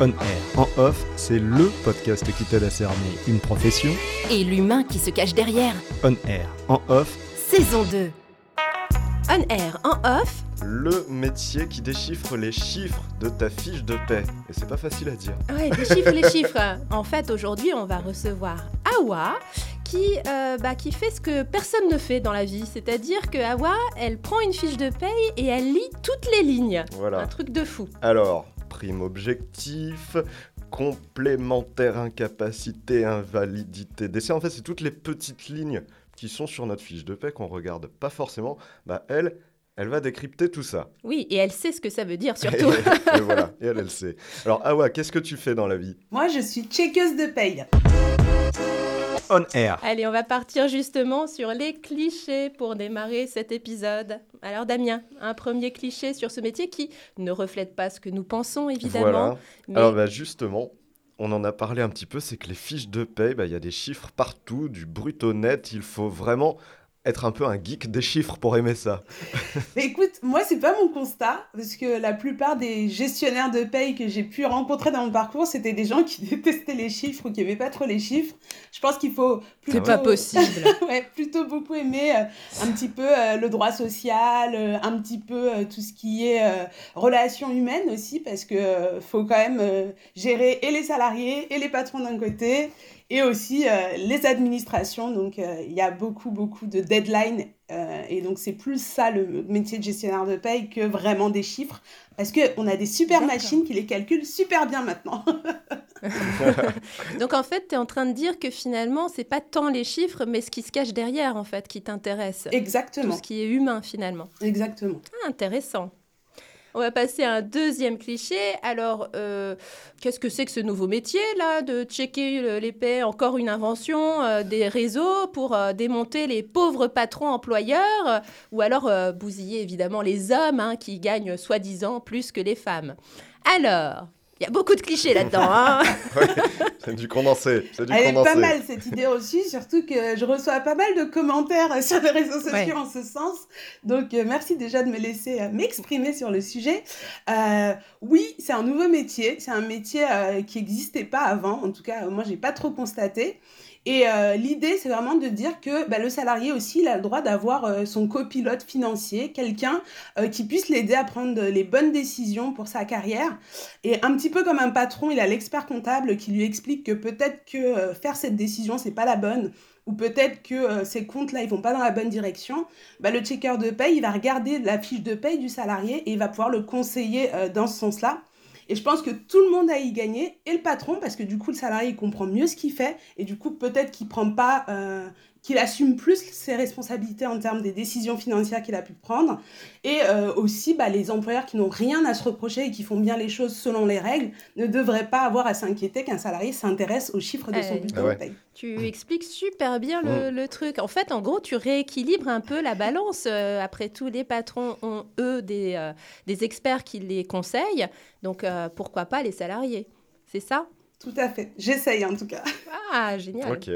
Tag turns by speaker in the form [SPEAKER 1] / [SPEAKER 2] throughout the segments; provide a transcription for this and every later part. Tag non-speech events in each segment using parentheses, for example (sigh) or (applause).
[SPEAKER 1] On air. En off, c'est LE podcast qui t'aide à cerner une profession.
[SPEAKER 2] Et l'humain qui se cache derrière.
[SPEAKER 1] On air. En off,
[SPEAKER 2] Saison 2. On air, en off,
[SPEAKER 1] le métier qui déchiffre les chiffres de ta fiche de paix. Et c'est pas facile à dire.
[SPEAKER 3] Ouais, les chiffres, (laughs) les chiffres. En fait, aujourd'hui, on va recevoir Awa qui, euh, bah, qui fait ce que personne ne fait dans la vie. C'est-à-dire que Awa, elle prend une fiche de paye et elle lit toutes les lignes.
[SPEAKER 1] Voilà.
[SPEAKER 3] Un truc de fou.
[SPEAKER 1] Alors, prime objectif, complémentaire incapacité, invalidité, décès. En fait, c'est toutes les petites lignes qui sont sur notre fiche de paix qu'on regarde pas forcément. Bah, elle, elle va décrypter tout ça.
[SPEAKER 3] Oui, et elle sait ce que ça veut dire surtout. (laughs)
[SPEAKER 1] et, et (laughs) voilà, et elle, elle sait. Alors, Awa, qu'est-ce que tu fais dans la vie?
[SPEAKER 4] Moi, je suis checkeuse de paye.
[SPEAKER 1] On air.
[SPEAKER 3] Allez, on va partir justement sur les clichés pour démarrer cet épisode. Alors Damien, un premier cliché sur ce métier qui ne reflète pas ce que nous pensons évidemment.
[SPEAKER 1] Voilà.
[SPEAKER 3] mais-
[SPEAKER 1] Alors, bah, justement, on en a parlé un petit peu, c'est que les fiches de paie, bah, il y a des chiffres partout, du brut au net. Il faut vraiment être un peu un geek des chiffres pour aimer ça. (laughs)
[SPEAKER 4] Écoute, moi, c'est pas mon constat, parce que la plupart des gestionnaires de paye que j'ai pu rencontrer dans mon parcours, c'était des gens qui (laughs) détestaient les chiffres ou qui aimaient pas trop les chiffres. Je pense qu'il faut plutôt...
[SPEAKER 3] C'est pas possible. (laughs)
[SPEAKER 4] ouais, plutôt beaucoup aimer euh, un petit peu euh, le droit social, euh, un petit peu euh, tout ce qui est euh, relations humaines aussi, parce que euh, faut quand même euh, gérer et les salariés et les patrons d'un côté, et aussi euh, les administrations. Donc euh, il y a beaucoup, beaucoup de deadlines, euh, et donc c'est plus ça le métier de gestionnaire de paye que vraiment des chiffres, parce qu'on a des super machines qui les calculent super bien maintenant. (laughs)
[SPEAKER 3] Donc en fait, tu es en train de dire que finalement, c'est pas tant les chiffres, mais ce qui se cache derrière en fait qui t'intéresse. Tout
[SPEAKER 4] Exactement,
[SPEAKER 3] ce qui est humain finalement.
[SPEAKER 4] exactement.
[SPEAKER 3] Ah, intéressant. On va passer à un deuxième cliché. Alors, euh, qu'est-ce que c'est que ce nouveau métier, là, de checker les paix Encore une invention euh, des réseaux pour euh, démonter les pauvres patrons employeurs? Euh, ou alors euh, bousiller évidemment les hommes hein, qui gagnent soi-disant plus que les femmes. Alors, il y a beaucoup de clichés là-dedans. hein. (laughs)
[SPEAKER 1] C'est du condensé. C'est du
[SPEAKER 4] Elle est pas mal cette idée aussi, surtout que je reçois pas mal de commentaires (laughs) sur les réseaux sociaux
[SPEAKER 3] Ouais.
[SPEAKER 4] en ce sens. Donc euh, merci déjà de me laisser euh, m'exprimer sur le sujet. Euh, oui, c'est un nouveau métier, c'est un métier euh, qui n'existait pas avant, en tout cas moi j'ai pas trop constaté. Et euh, l'idée, c'est vraiment de dire que bah, le salarié aussi, il a le droit d'avoir euh, son copilote financier, quelqu'un euh, qui puisse l'aider à prendre les bonnes décisions pour sa carrière. Et un petit peu comme un patron, il a l'expert comptable qui lui explique que peut-être que faire cette décision, c'est pas la bonne, ou peut-être que ces comptes-là, ils vont pas dans la bonne direction. Bah, le checker de paye, il va regarder la fiche de paye du salarié et il va pouvoir le conseiller dans ce sens-là. Et je pense que tout le monde a y gagné, et le patron, parce que du coup, le salarié, il comprend mieux ce qu'il fait, et du coup, peut-être qu'il prend pas, euh, qu'il assume plus ses responsabilités en termes des décisions financières qu'il a pu prendre. Et euh, aussi, bah, les employeurs qui n'ont rien à se reprocher et qui font bien les choses selon les règles ne devraient pas avoir à s'inquiéter qu'un salarié s'intéresse aux chiffres de son
[SPEAKER 3] Ouais.
[SPEAKER 4] bulletin
[SPEAKER 1] Ah ouais.
[SPEAKER 4] de paye.
[SPEAKER 3] Tu expliques super bien le, le truc. En fait, en gros, tu rééquilibres un peu la balance. Euh, après tout, les patrons ont, eux, des, euh, des experts qui les conseillent. Donc, euh, pourquoi pas les salariés? C'est ça?
[SPEAKER 4] Tout à fait. J'essaye en tout cas.
[SPEAKER 3] Ah, génial.
[SPEAKER 1] Ok.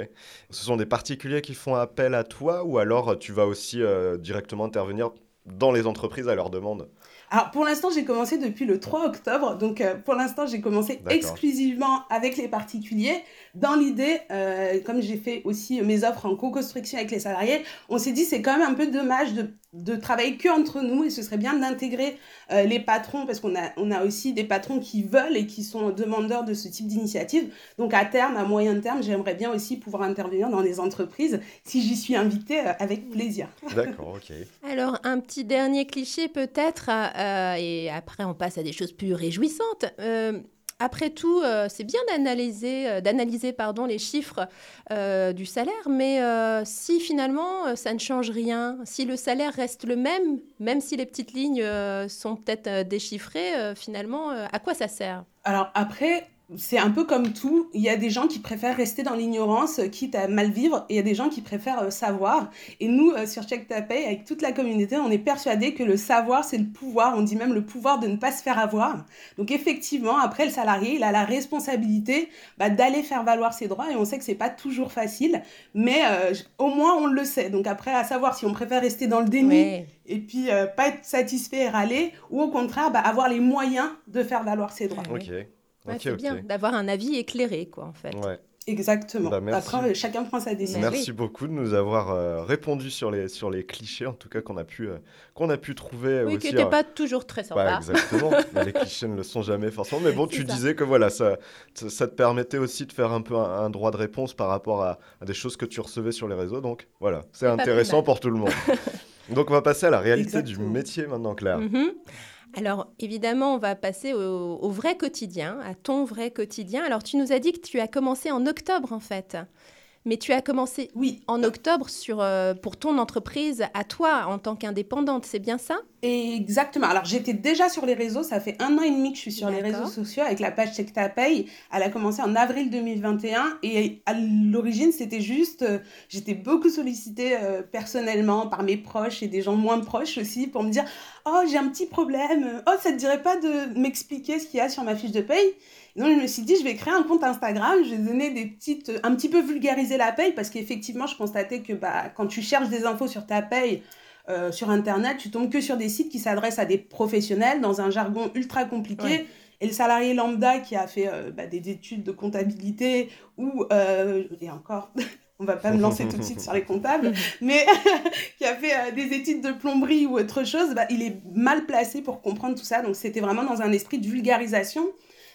[SPEAKER 1] Ce sont des particuliers qui font appel à toi ou alors tu vas aussi euh, directement intervenir dans les entreprises à leur demande
[SPEAKER 4] Alors pour l'instant, j'ai commencé depuis le 3 octobre. Donc euh, pour l'instant, j'ai commencé exclusivement avec les particuliers. Dans l'idée, euh, comme j'ai fait aussi mes offres en co-construction avec les salariés, on s'est dit c'est quand même un peu dommage de, de travailler que entre nous et ce serait bien d'intégrer euh, les patrons parce qu'on a, on a aussi des patrons qui veulent et qui sont demandeurs de ce type d'initiative. Donc à terme, à moyen terme, j'aimerais bien aussi pouvoir intervenir dans des entreprises si j'y suis invitée euh, avec plaisir.
[SPEAKER 1] D'accord, ok.
[SPEAKER 3] Alors, un petit dernier cliché peut-être, euh, et après on passe à des choses plus réjouissantes. Euh, après tout, euh, c'est bien d'analyser, d'analyser pardon, les chiffres du salaire, mais si finalement ça ne change rien, si le salaire reste le même, même si les petites lignes sont peut-être déchiffrées, finalement, à quoi ça sert?
[SPEAKER 4] Alors après, c'est un peu comme tout. Il y a des gens qui préfèrent rester dans l'ignorance, quitte à mal vivre, et il y a des gens qui préfèrent euh, savoir. Et nous, euh, sur Check Ta Pay, avec toute la communauté, on est persuadé que le savoir, c'est le pouvoir. On dit même le pouvoir de ne pas se faire avoir. Donc effectivement, après, le salarié, il a la responsabilité bah, d'aller faire valoir ses droits, et on sait que c'est pas toujours facile, mais euh, au moins on le sait. Donc après, à savoir si on préfère rester dans le déni et puis pas être satisfait et râler, ou au contraire, bah, avoir les moyens de faire valoir ses droits.
[SPEAKER 3] C'est bien d'avoir un avis éclairé, quoi, en fait.
[SPEAKER 4] Exactement. Bah, Après, chacun prend sa décision.
[SPEAKER 1] Merci beaucoup de nous avoir euh, répondu sur les, sur les clichés, en tout cas, qu'on a, pu, euh, qu'on a pu trouver.
[SPEAKER 3] Oui, qui n'étaient pas toujours très sympas.
[SPEAKER 1] Bah, exactement. (laughs) les clichés ne le sont jamais forcément. Mais bon, (laughs) tu disais que voilà, ça, ça te permettait aussi de faire un peu un, droit de réponse par rapport à, des choses que tu recevais sur les réseaux. Donc voilà, c'est intéressant pour tout le monde. (laughs) donc on va passer à la réalité du métier maintenant, Claire. Mm
[SPEAKER 3] alors évidemment, on va passer au, vrai quotidien, à ton vrai quotidien. Alors tu nous as dit que tu as commencé en octobre en fait. Mais tu as commencé
[SPEAKER 4] oui.
[SPEAKER 3] en octobre sur, euh, pour ton entreprise à toi en tant qu'indépendante, c'est bien ça?
[SPEAKER 4] Exactement. Alors j'étais déjà sur les réseaux, ça fait un an et demi que je suis sur les réseaux sociaux avec la page Check Ta Paye. Elle a commencé en avril 2021 et à l'origine c'était juste, euh, j'étais beaucoup sollicitée euh, personnellement par mes proches et des gens moins proches aussi pour me dire oh j'ai un petit problème, oh ça te dirait pas de m'expliquer ce qu'il y a sur ma fiche de paye? Donc, je me suis dit, je vais créer un compte Instagram, je vais donner des petites. un petit peu vulgariser la paye, parce qu'effectivement, je constatais que bah, quand tu cherches des infos sur ta paye, euh, sur Internet, tu tombes que sur des sites qui s'adressent à des professionnels dans un jargon ultra compliqué. Et le salarié lambda qui a fait euh, bah, des études de comptabilité ou, euh, et encore, (laughs) on va pas me lancer tout de suite sur les comptables, (laughs) mais (laughs) qui a fait des études de plomberie ou autre chose, bah, il est mal placé pour comprendre tout ça. Donc c'était vraiment dans un esprit de vulgarisation.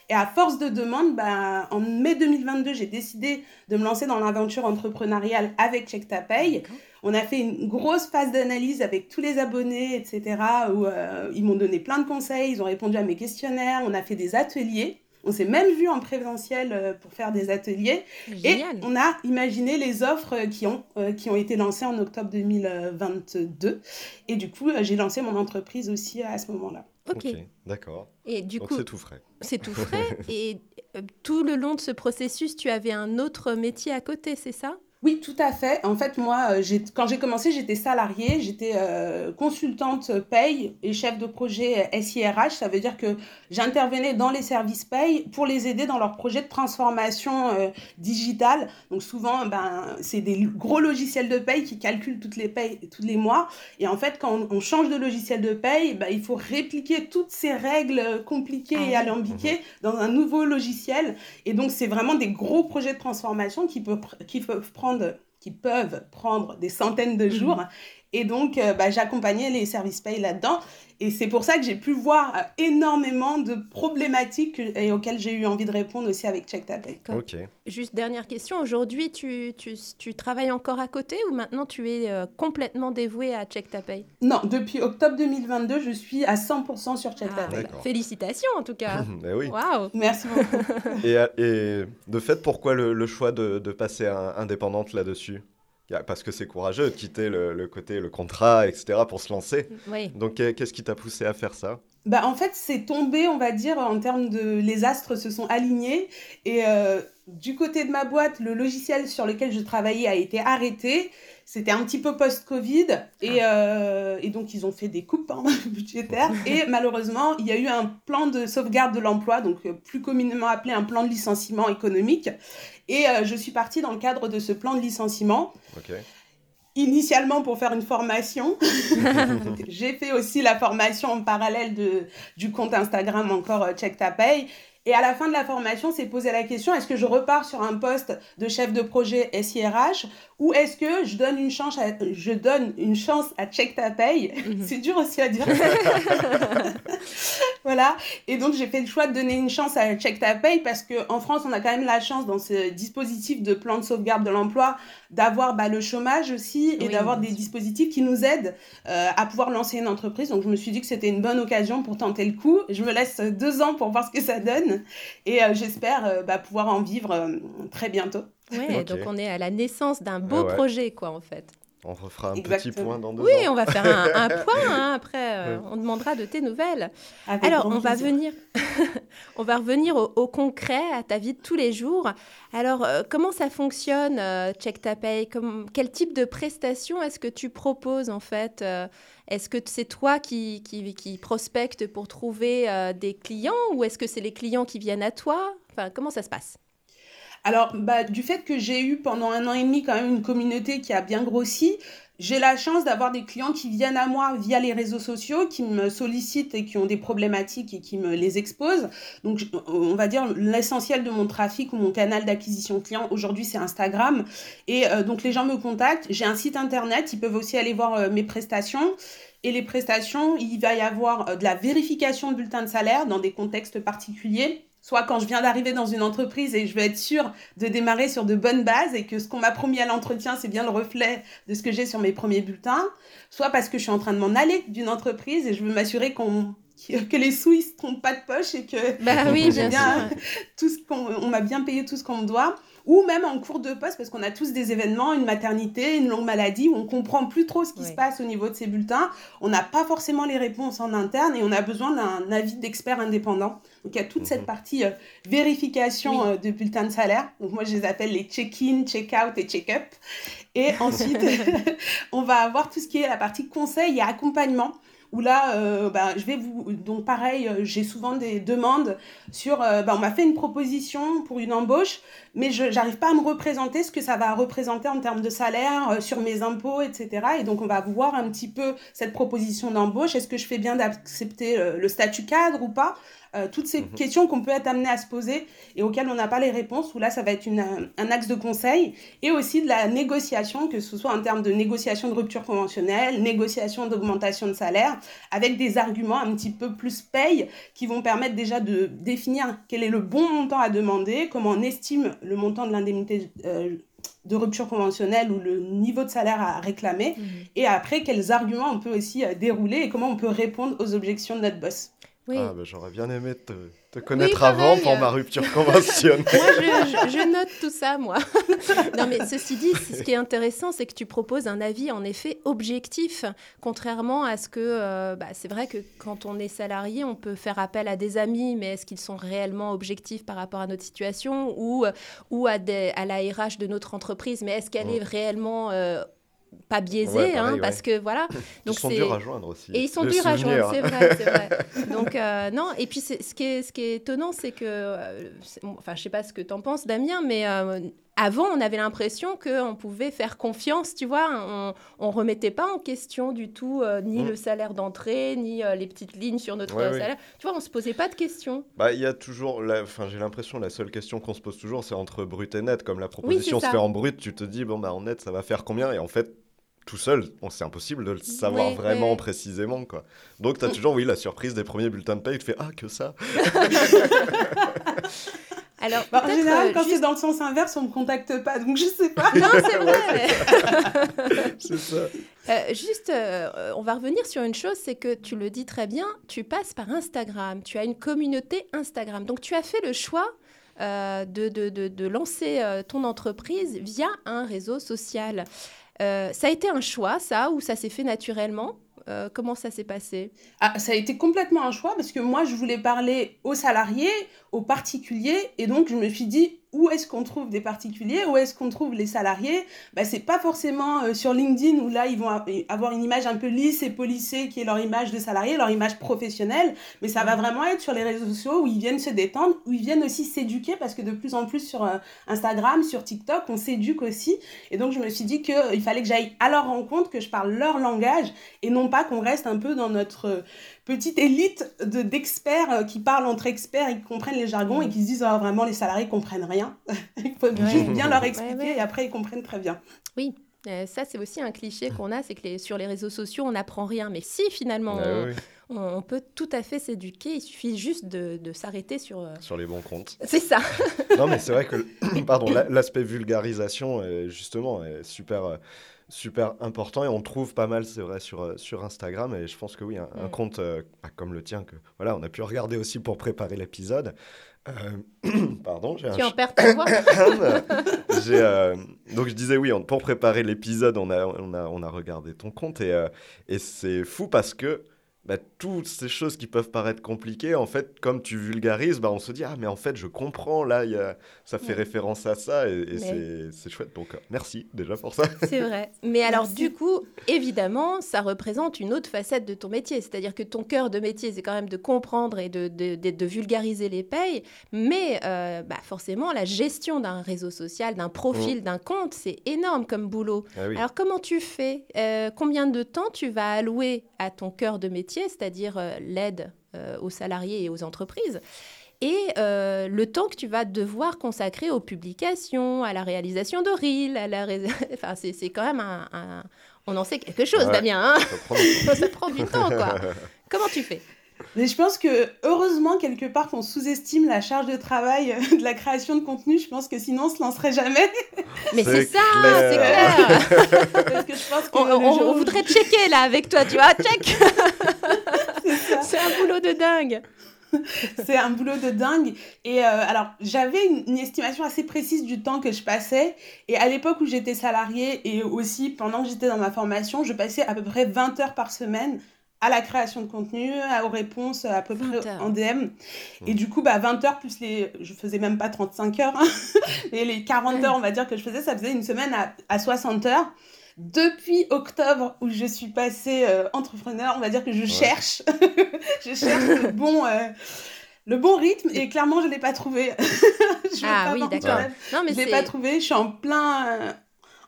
[SPEAKER 4] Et à force de demande, ben, en mai 2022, j'ai décidé de me lancer dans l'aventure entrepreneuriale avec Check Ta Paye. On a fait une grosse phase d'analyse avec tous les abonnés, etc., où euh, ils m'ont donné plein de conseils, ils ont répondu à mes questionnaires, on a fait des ateliers. On s'est même vu en présentiel euh, pour faire des ateliers. Et on a imaginé les offres qui ont, euh, qui ont été lancées en octobre 2022. Et du coup, j'ai lancé mon entreprise aussi à ce moment-là.
[SPEAKER 1] Ok, d'accord. Et du coup, c'est tout frais.
[SPEAKER 3] C'est tout (laughs) frais. et tout le long de ce processus, tu avais un autre métier à côté, c'est ça?
[SPEAKER 4] Oui, tout à fait. En fait, moi, euh, quand j'ai commencé, j'étais salariée, j'étais euh, consultante paye et chef de projet SIRH. Ça veut dire que j'intervenais dans les services paye pour les aider dans leur projet de transformation euh, digitale. Donc souvent, ben, c'est des gros logiciels de paye qui calculent toutes les payes tous les mois. Et en fait, quand on, change de logiciel de paye, ben, il faut répliquer toutes ces règles compliquées et ah alambiquées dans un nouveau logiciel. Et donc, c'est vraiment des gros projets de transformation qui peuvent, qui peuvent prendre qui peuvent prendre des centaines de mhm. jours. Et donc, euh, bah, j'accompagnais les services pay là-dedans. Et c'est pour ça que j'ai pu voir euh, énormément de problématiques et auxquelles j'ai eu envie de répondre aussi avec Check
[SPEAKER 1] Ok.
[SPEAKER 3] Juste dernière question. Aujourd'hui, tu, tu, tu, travailles encore à côté ou maintenant tu es euh, complètement dévoué à Check
[SPEAKER 4] Non, depuis octobre 2022, je suis à 100% sur Check
[SPEAKER 3] ah, Félicitations en tout cas.
[SPEAKER 1] ben (laughs) oui.
[SPEAKER 3] Waouh.
[SPEAKER 4] Merci beaucoup.
[SPEAKER 1] et, et, de fait, pourquoi le, le choix de, de passer indépendante là-dessus? Parce que c'est courageux de quitter le, côté, le contrat, etc., pour se lancer. Donc, qu'est-ce qui t'a poussé à faire ça?
[SPEAKER 4] Bah, En fait, c'est tombé, on va dire, en termes de... Les astres se sont alignés. Et euh, du côté de ma boîte, le logiciel sur lequel je travaillais a été arrêté. C'était un petit peu post-Covid et, ah. euh, et, donc ils ont fait des coupes hein, (laughs) budgétaires et malheureusement il y a eu un plan de sauvegarde de l'emploi, donc euh, plus communément appelé un plan de licenciement économique. Et euh, je suis partie dans le cadre de ce plan de licenciement. Initialement pour faire une formation. (laughs) J'ai fait aussi la formation en parallèle de, du compte Instagram encore Check Ta Pay. Et à la fin de la formation, c'est poser la question, est-ce que je repars sur un poste de chef de projet SIRH ou est-ce que je donne une chance à, je donne une chance à Check Ta Paye. C'est dur aussi à dire. (laughs) voilà. Et donc, j'ai fait le choix de donner une chance à Check Ta Paye parce qu'en France, on a quand même la chance dans ce dispositif de plan de sauvegarde de l'emploi d'avoir bah, le chômage aussi et d'avoir des dispositifs qui nous aident euh, à pouvoir lancer une entreprise. Donc, je me suis dit que c'était une bonne occasion pour tenter le coup. Je me laisse deux ans pour voir ce que ça donne et euh, j'espère euh, bah, pouvoir en vivre très bientôt.
[SPEAKER 3] Ouais, donc on est à la naissance d'un beau projet, quoi, en fait.
[SPEAKER 1] On refera un petit point dans deux
[SPEAKER 3] oui,
[SPEAKER 1] ans.
[SPEAKER 3] Oui, on va faire un, (laughs) point hein, après. Euh, on demandera de tes nouvelles. Alors, on va, venir (laughs) on va revenir au, concret, à ta vie de tous les jours. Alors, euh, comment ça fonctionne, euh, Check Ta Pay Quel type de prestations est-ce que tu proposes en fait Est-ce que c'est toi qui, qui, qui prospecte pour trouver des clients ou est-ce que c'est les clients qui viennent à toi? Comment ça se passe?
[SPEAKER 4] Alors, bah, du fait que j'ai eu pendant un an et demi quand même une communauté qui a bien grossi, j'ai la chance d'avoir des clients qui viennent à moi via les réseaux sociaux, qui me sollicitent et qui ont des problématiques et qui me les exposent. Donc, on va dire l'essentiel de mon trafic ou mon canal d'acquisition client aujourd'hui, c'est Instagram. Et euh, donc, les gens me contactent. J'ai un site internet. Ils peuvent aussi aller voir euh, mes prestations. Et les prestations, il va y avoir euh, de la vérification de bulletin de salaire dans des contextes particuliers soit quand je viens d'arriver dans une entreprise et je veux être sûre de démarrer sur de bonnes bases et que ce qu'on m'a promis à l'entretien, c'est bien le reflet de ce que j'ai sur mes premiers bulletins, soit parce que je suis en train de m'en aller d'une entreprise et je veux m'assurer qu'on que les sous ils se trompent pas de poche et que
[SPEAKER 3] bah (laughs) oui, bien,
[SPEAKER 4] tout ce qu'on on m'a bien payé tout ce qu'on me doit ou même en cours de poste, parce qu'on a tous des événements, une maternité, une longue maladie, où on comprend plus trop ce qui se passe au niveau de ces bulletins. On n'a pas forcément les réponses en interne et on a besoin d'un avis d'expert indépendant. Donc il y a toute cette mhm. partie euh, vérification euh, de bulletins de salaire. Donc moi je les appelle les check-in, check-out et check-up. Et (laughs) ensuite, (laughs) on va avoir tout ce qui est la partie conseil et accompagnement où là, euh, bah, je vais vous. Donc, pareil, euh, j'ai souvent des demandes sur. Euh, bah, on m'a fait une proposition pour une embauche, mais je n'arrive pas à me représenter ce que ça va représenter en termes de salaire, sur mes impôts, etc. Et donc, on va voir un petit peu cette proposition d'embauche. Est-ce que je fais bien d'accepter le statut cadre ou pas? Euh, toutes ces mhm. questions qu'on peut être amené à se poser et auxquelles on n'a pas les réponses, où là, ça va être une, un axe de conseil, et aussi de la négociation, que ce soit en termes de négociation de rupture conventionnelle, négociation d'augmentation de salaire, avec des arguments un petit peu plus paye, qui vont permettre déjà de définir quel est le bon montant à demander, comment on estime le montant de l'indemnité. Euh, de rupture conventionnelle ou le niveau de salaire à réclamer, mhm. et après quels arguments on peut aussi euh, dérouler et comment on peut répondre aux objections de notre boss.
[SPEAKER 1] Ah, bah, j'aurais bien aimé te, te connaître avant pour ma rupture conventionnelle. (laughs)
[SPEAKER 3] moi, je, note tout ça, moi. (laughs) non, mais ceci dit, ce qui est intéressant, c'est que tu proposes un avis, en effet, objectif, contrairement à ce que, euh, bah, c'est vrai que quand on est salarié, on peut faire appel à des amis, mais est-ce qu'ils sont réellement objectifs par rapport à notre situation ou, ou à, des, à la RH de notre entreprise, mais est-ce qu'elle est réellement euh, pas biaisé, hein, parce que voilà. (laughs)
[SPEAKER 1] Donc ils sont durs à joindre aussi.
[SPEAKER 3] Et ils sont durs à joindre, c'est vrai, c'est vrai. (laughs) Donc euh, non, et puis ce qui est, ce qui est étonnant, c'est que, euh, enfin, je sais pas ce que tu en penses, Damien, mais euh, avant, on avait l'impression qu'on pouvait faire confiance, tu vois. On ne remettait pas en question du tout ni mm. le salaire d'entrée, ni les petites lignes sur notre salaire. Tu vois, on ne se posait pas de questions.
[SPEAKER 1] Bah, il y a toujours, enfin, j'ai l'impression, la seule question qu'on se pose toujours, c'est entre brut et net. Comme la proposition se fait en brut, tu te dis, bon, bah, en net, ça va faire combien? Et en fait, tout seul, c'est impossible de le savoir vraiment précisément. Quoi. Donc, tu as toujours, oui, la surprise des premiers bulletins de paye, tu fais Ah, que ça (laughs)
[SPEAKER 4] Alors, bah, en général, euh, quand c'est dans le sens inverse, on ne me contacte pas, donc je sais pas. (laughs)
[SPEAKER 3] Non, c'est vrai. (laughs) (laughs)
[SPEAKER 1] c'est ça.
[SPEAKER 3] Euh, juste, euh, on va revenir sur une chose, c'est que tu le dis très bien, tu passes par Instagram, tu as une communauté Instagram. Donc, tu as fait le choix de, de, de, de, lancer ton entreprise via un réseau social. Euh, ça a été un choix, ça, ou ça s'est fait naturellement? Euh, comment ça s'est passé?
[SPEAKER 4] Ah, Ça a été complètement un choix parce que moi, je voulais parler aux salariés, aux particuliers, et donc je me suis dit, où est-ce qu'on trouve des particuliers, où est-ce qu'on trouve les salariés bah, C'est pas forcément euh, sur LinkedIn où là, ils vont avoir une image un peu lisse et polissée qui est leur image de salarié, leur image professionnelle, mais ça va vraiment être sur les réseaux sociaux où ils viennent se détendre, où ils viennent aussi s'éduquer parce que de plus en plus sur euh, Instagram, sur TikTok, on s'éduque aussi. Et donc, je me suis dit qu'il euh, fallait que j'aille à leur rencontre, que je parle leur langage et non pas qu'on reste un peu dans notre petite élite de, d'experts qui parlent entre experts et qui comprennent les jargons et qui se disent oh, vraiment les salariés comprennent rien. (laughs) Il faut juste bien leur expliquer et après ils comprennent très bien.
[SPEAKER 3] Oui. Euh, ça, c'est aussi un cliché qu'on a, c'est que les, sur les réseaux sociaux, on n'apprend rien. Mais si, finalement, bah on, peut tout à fait s'éduquer. Il suffit juste de, de s'arrêter sur... Euh,
[SPEAKER 1] sur les bons comptes. (laughs)
[SPEAKER 3] C'est ça.
[SPEAKER 1] non, mais c'est vrai que (clears throat) pardon, l'aspect vulgarisation, est, justement, est super... Euh, super important et on trouve pas mal, c'est vrai, sur, sur Instagram. Et je pense que oui, un, mm. compte comme le tien, que voilà, on a pu regarder aussi pour préparer l'épisode, Euh, (clears throat) pardon, j'ai
[SPEAKER 3] Tu
[SPEAKER 1] un
[SPEAKER 3] en perds ta voix (coughs)
[SPEAKER 1] euh, donc je disais oui, on- pour préparer l'épisode, on a, on, a, on a regardé ton compte et, euh, et c'est fou parce que bah, toutes ces choses qui peuvent paraître compliquées, en fait, comme tu vulgarises, bah, on se dit ah mais en fait je comprends là, il y a, ça fait
[SPEAKER 3] Ouais.
[SPEAKER 1] référence à ça et, et
[SPEAKER 3] Mais-
[SPEAKER 1] c'est, c'est chouette. Donc euh, merci déjà pour ça. (laughs)
[SPEAKER 3] C'est vrai. Mais alors,
[SPEAKER 4] Merci.
[SPEAKER 3] du coup, évidemment, ça représente une autre facette de ton métier. C'est-à-dire que ton cœur de métier, c'est quand même de comprendre et de, de, de- de vulgariser les payes. Mais euh, bah, forcément, la gestion d'un réseau social, d'un profil, d'un compte, c'est énorme comme boulot.
[SPEAKER 1] Ah oui.
[SPEAKER 3] Alors, comment tu fais? Euh, Combien de temps tu vas allouer à ton cœur de métier, c'est-à-dire euh, l'aide euh, aux salariés et aux entreprises et euh, le temps que tu vas devoir consacrer aux publications, à la réalisation de reels, à la ré- (laughs) enfin, c'est, c'est quand même un, un- On en sait quelque chose,
[SPEAKER 1] Ouais.
[SPEAKER 3] Damien. hein
[SPEAKER 1] Ça prend. (laughs)
[SPEAKER 3] Ça prend du temps, quoi. (laughs) Comment tu fais?
[SPEAKER 4] Mais je pense que heureusement quelque part qu'on sous-estime la charge de travail euh, de la création de contenu. Je pense que sinon on se lancerait jamais.
[SPEAKER 3] Mais c'est, ça, c'est
[SPEAKER 1] clair.
[SPEAKER 3] clair.
[SPEAKER 4] Parce que je pense que
[SPEAKER 3] On, on- on voudrait checker là avec toi, tu vois, check. (laughs)
[SPEAKER 4] C'est
[SPEAKER 3] un boulot de dingue.
[SPEAKER 4] C'est un boulot de dingue. Et euh, alors, j'avais une, une estimation assez précise du temps que je passais. Et à l'époque où j'étais salariée et aussi pendant que j'étais dans ma formation, je passais à peu près 20 heures par semaine à la création de contenu, à- aux réponses à peu
[SPEAKER 3] 20
[SPEAKER 4] près
[SPEAKER 3] heures.
[SPEAKER 4] en DM. Et du coup, bah, 20 heures plus les... Je faisais même pas 35 heures. hein. (laughs) et les 40 heures, on va dire, que je faisais, ça faisait une semaine à, à 60 heures. Depuis octobre, où je suis passée euh, entrepreneur, on va dire que je cherche, (laughs) je cherche le (laughs) bon, euh, le bon rythme et clairement, je ne l'ai pas trouvé. Je
[SPEAKER 3] Ah
[SPEAKER 4] pas
[SPEAKER 3] oui, d'accord. Non, mais
[SPEAKER 4] Je ne l'ai pas trouvé. Je suis en plein, euh,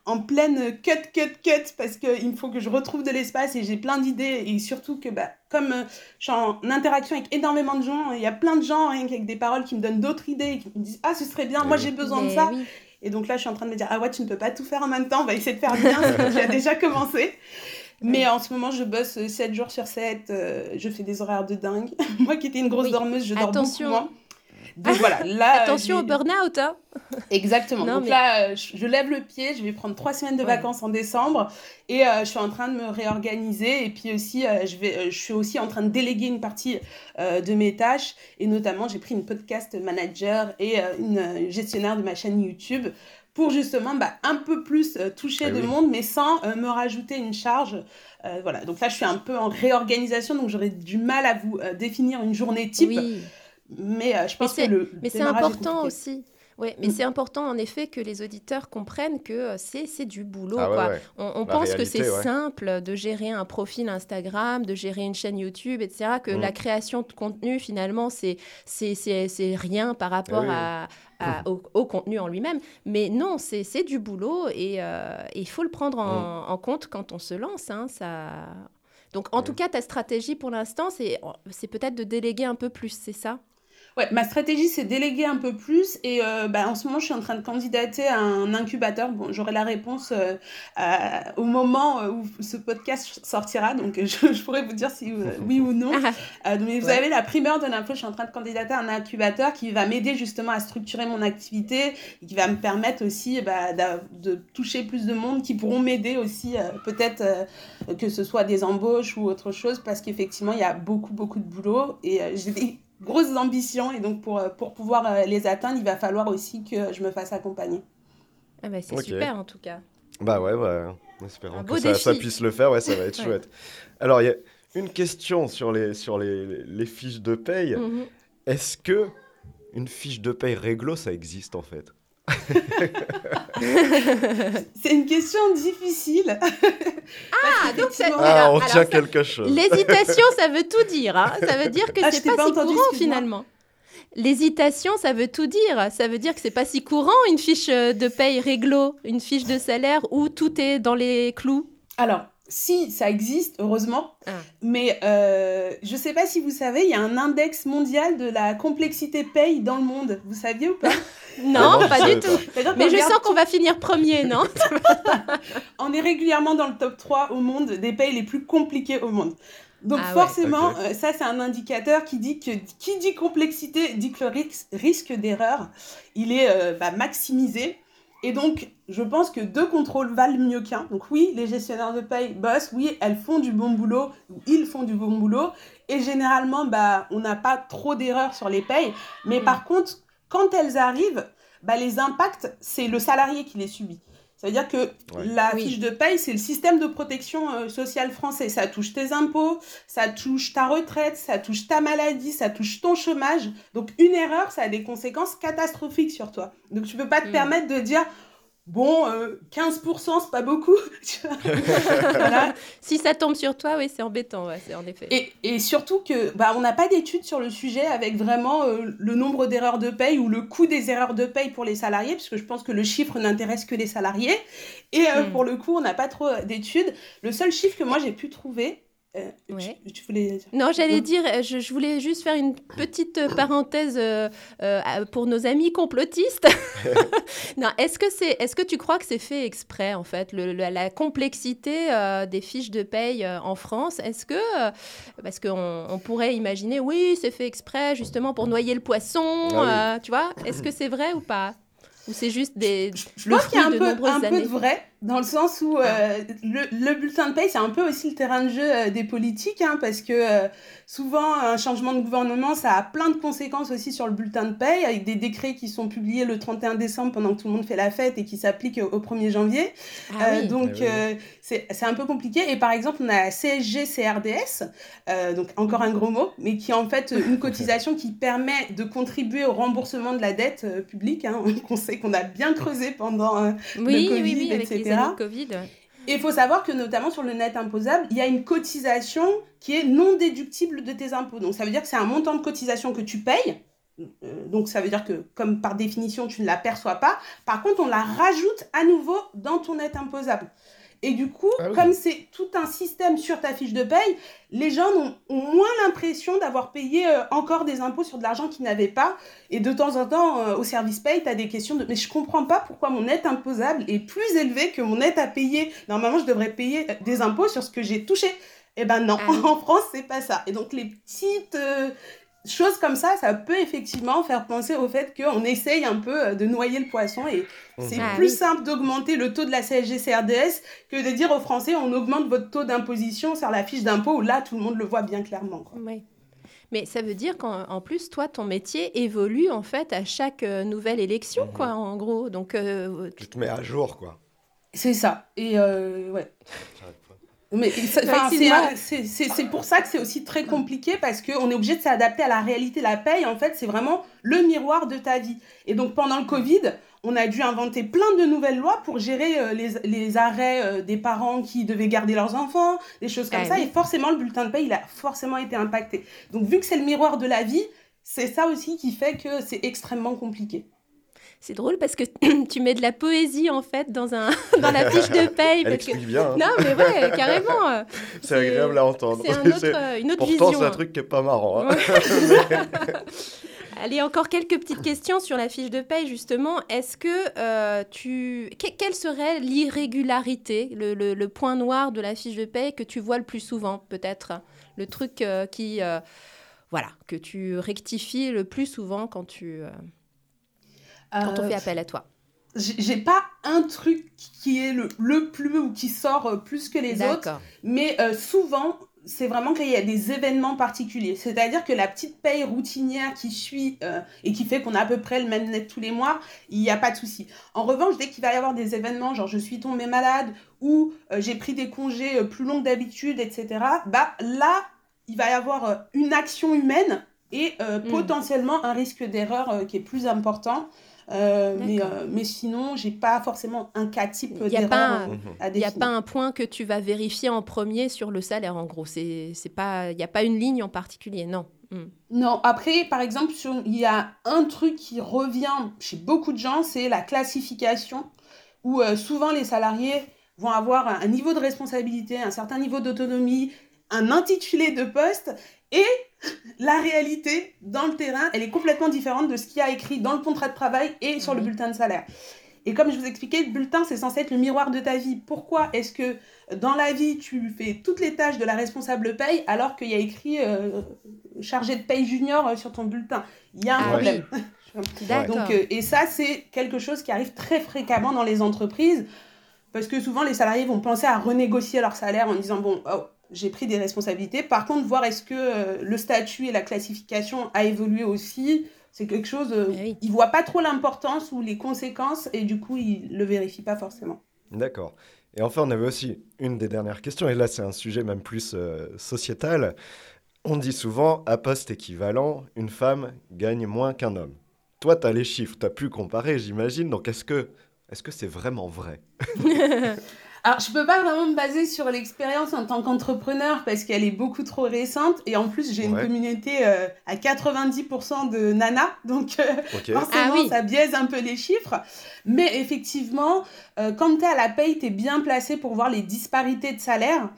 [SPEAKER 4] en pleine cut, cut, cut parce qu'il me faut que je retrouve de l'espace et j'ai plein d'idées et surtout que bah, comme euh, je suis en interaction avec énormément de gens, il y a plein de gens rien qu'avec des paroles qui me donnent d'autres idées et qui me disent ah ce serait bien, moi
[SPEAKER 1] Oui.
[SPEAKER 4] j'ai besoin de
[SPEAKER 3] Mais
[SPEAKER 4] ça.
[SPEAKER 3] oui.
[SPEAKER 4] Et donc là, je suis en train de me dire, ah ouais, tu ne peux pas tout faire en même temps, on va essayer de faire bien, (laughs) ce que tu as déjà commencé. Mais en ce moment, je bosse 7 jours sur 7, je fais des horaires de dingue. (laughs) Moi qui étais une grosse
[SPEAKER 3] Oui.
[SPEAKER 4] dormeuse, je dors
[SPEAKER 3] Attention.
[SPEAKER 4] beaucoup moins. Donc voilà, là...
[SPEAKER 3] Attention au burn-out, hein.
[SPEAKER 4] Exactement.
[SPEAKER 3] Non,
[SPEAKER 4] Donc
[SPEAKER 3] mais-
[SPEAKER 4] là, euh, je, je lève le pied, je vais prendre trois semaines de
[SPEAKER 3] Ouais.
[SPEAKER 4] vacances en décembre et euh, je suis en train de me réorganiser. Et puis aussi, euh, je, vais, euh, je suis aussi en train de déléguer une partie euh, de mes tâches. Et notamment, j'ai pris une podcast manager et euh, une euh, gestionnaire de ma chaîne YouTube pour justement bah, un peu plus euh, toucher
[SPEAKER 1] Ah
[SPEAKER 4] de
[SPEAKER 1] oui.
[SPEAKER 4] monde, mais sans euh, me rajouter une charge. Euh, voilà. Donc là, je suis un peu en réorganisation, donc j'aurais du mal à vous euh, définir une journée type.
[SPEAKER 3] Oui.
[SPEAKER 4] Mais euh, je pense
[SPEAKER 3] c'est-
[SPEAKER 4] que le
[SPEAKER 3] Mais c'est important aussi. Oui, mais
[SPEAKER 4] Mm.
[SPEAKER 3] c'est important en effet que les auditeurs comprennent que euh, c'est c'est du boulot.
[SPEAKER 1] Ah ouais,
[SPEAKER 3] quoi.
[SPEAKER 1] ouais.
[SPEAKER 3] On, pense que c'est
[SPEAKER 1] ouais.
[SPEAKER 3] simple de gérer un profil Instagram, de gérer une chaîne YouTube, etc. Que
[SPEAKER 1] Mm.
[SPEAKER 3] la création de contenu, finalement, c'est c'est- c'est c'est rien par rapport
[SPEAKER 1] oui.
[SPEAKER 3] à, à- au, au contenu en lui-même. Mais non, c'est c'est du boulot et euh, et il faut le prendre en,
[SPEAKER 1] Mm.
[SPEAKER 3] en compte quand on se lance. hein, ça... Donc, en tout cas, ta stratégie pour l'instant, c'est c'est peut-être de déléguer un peu plus, c'est ça?
[SPEAKER 4] Ouais, ma stratégie, c'est déléguer un peu plus. Et euh, bah, en ce moment, je suis en train de candidater à un incubateur. Bon, j'aurai la réponse euh, à- au moment euh, où ce podcast sortira. Donc, euh, (laughs) je, je pourrais vous dire si euh, oui ou non. (laughs)
[SPEAKER 3] Ah,
[SPEAKER 4] Euh, mais vous
[SPEAKER 3] Ouais.
[SPEAKER 4] avez la primeur de l'info. Je suis en train de candidater à un incubateur qui va m'aider justement à structurer mon activité et qui va me permettre aussi bah, de toucher plus de monde qui pourront m'aider aussi, euh, peut-être euh, que ce soit des embauches ou autre chose, parce qu'effectivement, il y a beaucoup, beaucoup de boulot et euh, j'ai des grosses ambitions et donc pour, euh, pour pouvoir euh, les atteindre, il va falloir aussi que je me fasse accompagner.
[SPEAKER 3] Ah bah, c'est super en tout cas.
[SPEAKER 1] Bah ouais, espérant
[SPEAKER 3] Un
[SPEAKER 1] que ça, puisse le faire, ouais, ça va être (laughs)
[SPEAKER 3] Ouais.
[SPEAKER 1] chouette. Alors, il y a une question sur les, sur les, les fiches de paye.
[SPEAKER 3] Mhm.
[SPEAKER 1] Est-ce que une fiche de paye réglo, ça existe en fait? (laughs) (laughs)
[SPEAKER 4] C'est une question difficile.
[SPEAKER 3] Ah, donc ça-.
[SPEAKER 1] Ah,
[SPEAKER 3] alors-
[SPEAKER 1] on tient
[SPEAKER 3] ça-
[SPEAKER 1] quelque chose.
[SPEAKER 3] L'hésitation, ça veut tout dire. hein. Ça veut dire que
[SPEAKER 4] Ah,
[SPEAKER 3] c'est pas,
[SPEAKER 4] pas
[SPEAKER 3] si courant finalement. L'hésitation, ça veut tout dire. Ça veut dire que c'est pas si courant une fiche euh, de paye réglo, une fiche de salaire où tout est dans les clous?
[SPEAKER 4] Alors, si ça existe, heureusement,
[SPEAKER 3] Ah.
[SPEAKER 4] mais euh, je sais pas si vous savez, il y a un index mondial de la complexité paye dans le monde. Vous saviez ou pas (laughs)
[SPEAKER 3] Non, pas du tout. Mais je
[SPEAKER 4] regarde
[SPEAKER 3] sens qu'on va finir premier, (laughs) non (laughs)
[SPEAKER 4] On est régulièrement dans le top 3 au monde des payes les plus compliquées au monde. Donc
[SPEAKER 3] Ah
[SPEAKER 4] forcément, euh, ça c'est un indicateur qui dit que qui dit complexité dit que le ris- risque d'erreur, il est euh, bah, maximisé. Et donc, je pense que deux contrôles valent mieux qu'un. Donc oui, les gestionnaires de paye bossent, oui, elles font du bon boulot, ils font du bon boulot. Et généralement, bah, on n'a pas trop d'erreurs sur les payes. Mais par contre, quand elles arrivent, bah, les impacts, c'est le salarié qui les subit. Ça veut dire que la fiche de paye, c'est le système de protection euh, sociale français. Ça touche tes impôts, ça touche ta retraite, ça touche ta maladie, ça touche ton chômage. Donc une erreur, ça a des conséquences catastrophiques sur toi. Donc tu peux pas te mm. permettre de dire Bon, 15%, euh, c'est pas beaucoup. (laughs)
[SPEAKER 3] Si ça tombe sur toi, oui, c'est embêtant, c'est en effet.
[SPEAKER 4] Et, et surtout que bah, on n'a pas d'études sur le sujet avec vraiment euh, le nombre d'erreurs de paye ou le coût des erreurs de paye pour les salariés, puisque je pense que le chiffre n'intéresse que les salariés. Et euh, hmm. pour le coup, on n'a pas trop d'études. Le seul chiffre que moi j'ai pu trouver,
[SPEAKER 3] euh, tu, voulais... Non, j'allais dire, euh, je, voulais juste faire une petite euh, parenthèse pour nos amis complotistes. (laughs) non, est-ce que c'est, est-ce que tu crois que c'est fait exprès en fait, le, la complexité des fiches de paye en France? Est-ce que, parce qu'on on pourrait imaginer, oui, c'est fait exprès justement pour noyer le poisson, ah tu vois? Est-ce que c'est vrai ou pas? Ou c'est juste des
[SPEAKER 4] je, pense qu'il y a un, peu, un peu de vrai dans le sens où euh, le, le, bulletin de paye, c'est un peu aussi le terrain de jeu euh, des politiques, hein, parce que euh, souvent, un changement de gouvernement, ça a plein de conséquences aussi sur le bulletin de paye, avec des décrets qui sont publiés le 31 décembre pendant que tout le monde fait la fête et qui s'appliquent au, 1er janvier. Ah donc, ah c'est un peu compliqué. Et par exemple, on a CSG-CRDS, donc encore un gros mot, mais qui est en fait une (laughs) cotisation qui permet de contribuer au remboursement de la dette publique. Hein, (laughs) qu'on sait qu'on a bien creusé pendant le Covid, etc. Et il faut savoir que notamment sur le net imposable, il y a une cotisation qui est non déductible de tes impôts. Donc ça veut dire que c'est un montant de cotisation que tu payes. Euh, donc ça veut dire que comme par définition tu ne la perçois pas. Par contre, on la rajoute à nouveau dans ton net imposable. Et du coup, ah comme c'est tout un système sur ta fiche de paye, les gens ont, moins l'impression d'avoir payé euh, encore des impôts sur de l'argent qu'ils n'avaient pas. Et de temps en temps, euh, au service paye, tu as des questions de mais je comprends pas pourquoi mon net imposable est plus élevé que mon net à payer. Normalement, je devrais payer des impôts sur ce que j'ai touché. Eh ben non, ah (laughs) en France, c'est pas ça. Et donc les petites euh, choses comme ça, ça peut effectivement faire penser au fait qu'on essaye un peu euh, de noyer le poisson et mmh. c'est ah plus simple d'augmenter le taux de la CSG-CRDS que de dire aux Français on augmente votre taux d'imposition sur la fiche d'impôt où là tout le monde le voit bien clairement.
[SPEAKER 3] Oui. Mais ça veut dire qu'en plus, toi, ton métier évolue en fait à chaque euh, nouvelle élection, mmh. quoi, en gros. Donc,
[SPEAKER 1] euh, tu te mets à jour, quoi.
[SPEAKER 4] C'est ça. Et ouais. Mais c'est pour ça que c'est aussi très compliqué parce qu'on est obligé de s'adapter à la réalité. La paye, en fait, c'est vraiment le miroir de ta vie. Et donc, pendant le Covid, on a dû inventer plein de nouvelles lois pour gérer euh, les, les, arrêts euh, des parents qui devaient garder leurs enfants, des choses comme ah ça. Et forcément, le bulletin de paye, il a forcément été impacté. Donc, vu que c'est le miroir de la vie, c'est ça aussi qui fait que c'est extrêmement compliqué.
[SPEAKER 3] C'est drôle parce que (clears throat) tu mets de la poésie en fait dans, un, (laughs) dans la fiche de paye.
[SPEAKER 1] Elle explique bien. Hein.
[SPEAKER 3] Non, mais ouais, carrément. (laughs)
[SPEAKER 1] C'est agréable à entendre.
[SPEAKER 3] C'est un autre, (laughs) une autre
[SPEAKER 1] Pourtant, c'est un truc qui est pas marrant. Hein.
[SPEAKER 3] Allez, encore quelques petites questions sur la fiche de paye, justement. Est-ce que euh, tu. quelle serait l'irrégularité, le, le, point noir de la fiche de paye que tu vois le plus souvent, peut-être? Le truc euh, qui. Euh, voilà, que tu rectifies le plus souvent quand tu quand on fait euh, appel à toi
[SPEAKER 4] j'ai pas un truc qui est le, le, plus ou qui sort euh, plus que les autres, mais euh, souvent, c'est vraiment qu'il y a des événements particuliers. C'est-à-dire que la petite paye routinière qui suit et qui fait qu'on a à peu près le même net tous les mois, il n'y a pas de souci. En revanche, dès qu'il va y avoir des événements, genre je suis tombée malade ou j'ai pris des congés plus longs que d'habitude, etc., bah là, il va y avoir une action humaine et hmm. potentiellement un risque d'erreur qui est plus important. Euh, mais, euh, mais sinon, j'ai pas forcément un cas type d'erreur à
[SPEAKER 3] Il n'y a pas un point que tu vas vérifier en premier sur le salaire, en gros. C'est pas, il n'y a pas une ligne en particulier, non.
[SPEAKER 4] Hmm. Non, après, par exemple, il y a un truc qui revient chez beaucoup de gens, c'est la classification, où euh, souvent les salariés vont avoir un niveau de responsabilité, un certain niveau d'autonomie, un intitulé de poste, et la réalité dans le terrain, elle est complètement différente de ce qu'il y a écrit dans le contrat de travail et sur le mhm. bulletin de salaire. Et comme je vous expliquais, le bulletin, c'est censé être le miroir de ta vie. Pourquoi est-ce que dans la vie, tu fais toutes les tâches de la responsable paye alors qu'il y a écrit euh, chargé de paye junior euh, sur ton bulletin? Il y a un ah problème. (laughs) Donc, euh, et ça, c'est quelque chose qui arrive très fréquemment dans les entreprises. Parce que souvent, les salariés vont penser à renégocier leur salaire en disant, bon, oh, j'ai pris des responsabilités. Par contre, voir est-ce que euh, le statut et la classification a évolué aussi, c'est quelque chose, euh, eh ils ne voient pas trop l'importance ou les conséquences et du coup, ils ne le vérifient pas forcément.
[SPEAKER 1] D'accord. Et enfin, on avait aussi une des dernières questions, et là, c'est un sujet même plus sociétal. On dit souvent, à poste équivalent, une femme gagne moins qu'un homme. Toi, tu as les chiffres, tu as pu comparer, j'imagine. Donc, est-ce que est-ce que c'est vraiment vrai? (laughs)
[SPEAKER 4] Alors, je peux pas vraiment me baser sur l'expérience en tant qu'entrepreneur parce qu'elle est beaucoup trop récente. Et en plus, j'ai une communauté euh, à 90% de nanas. Donc, euh, forcément, ah ça biaise un peu les chiffres. Mais effectivement, euh, quand tu es à la paye, tu es bien placé pour voir les disparités de salaire.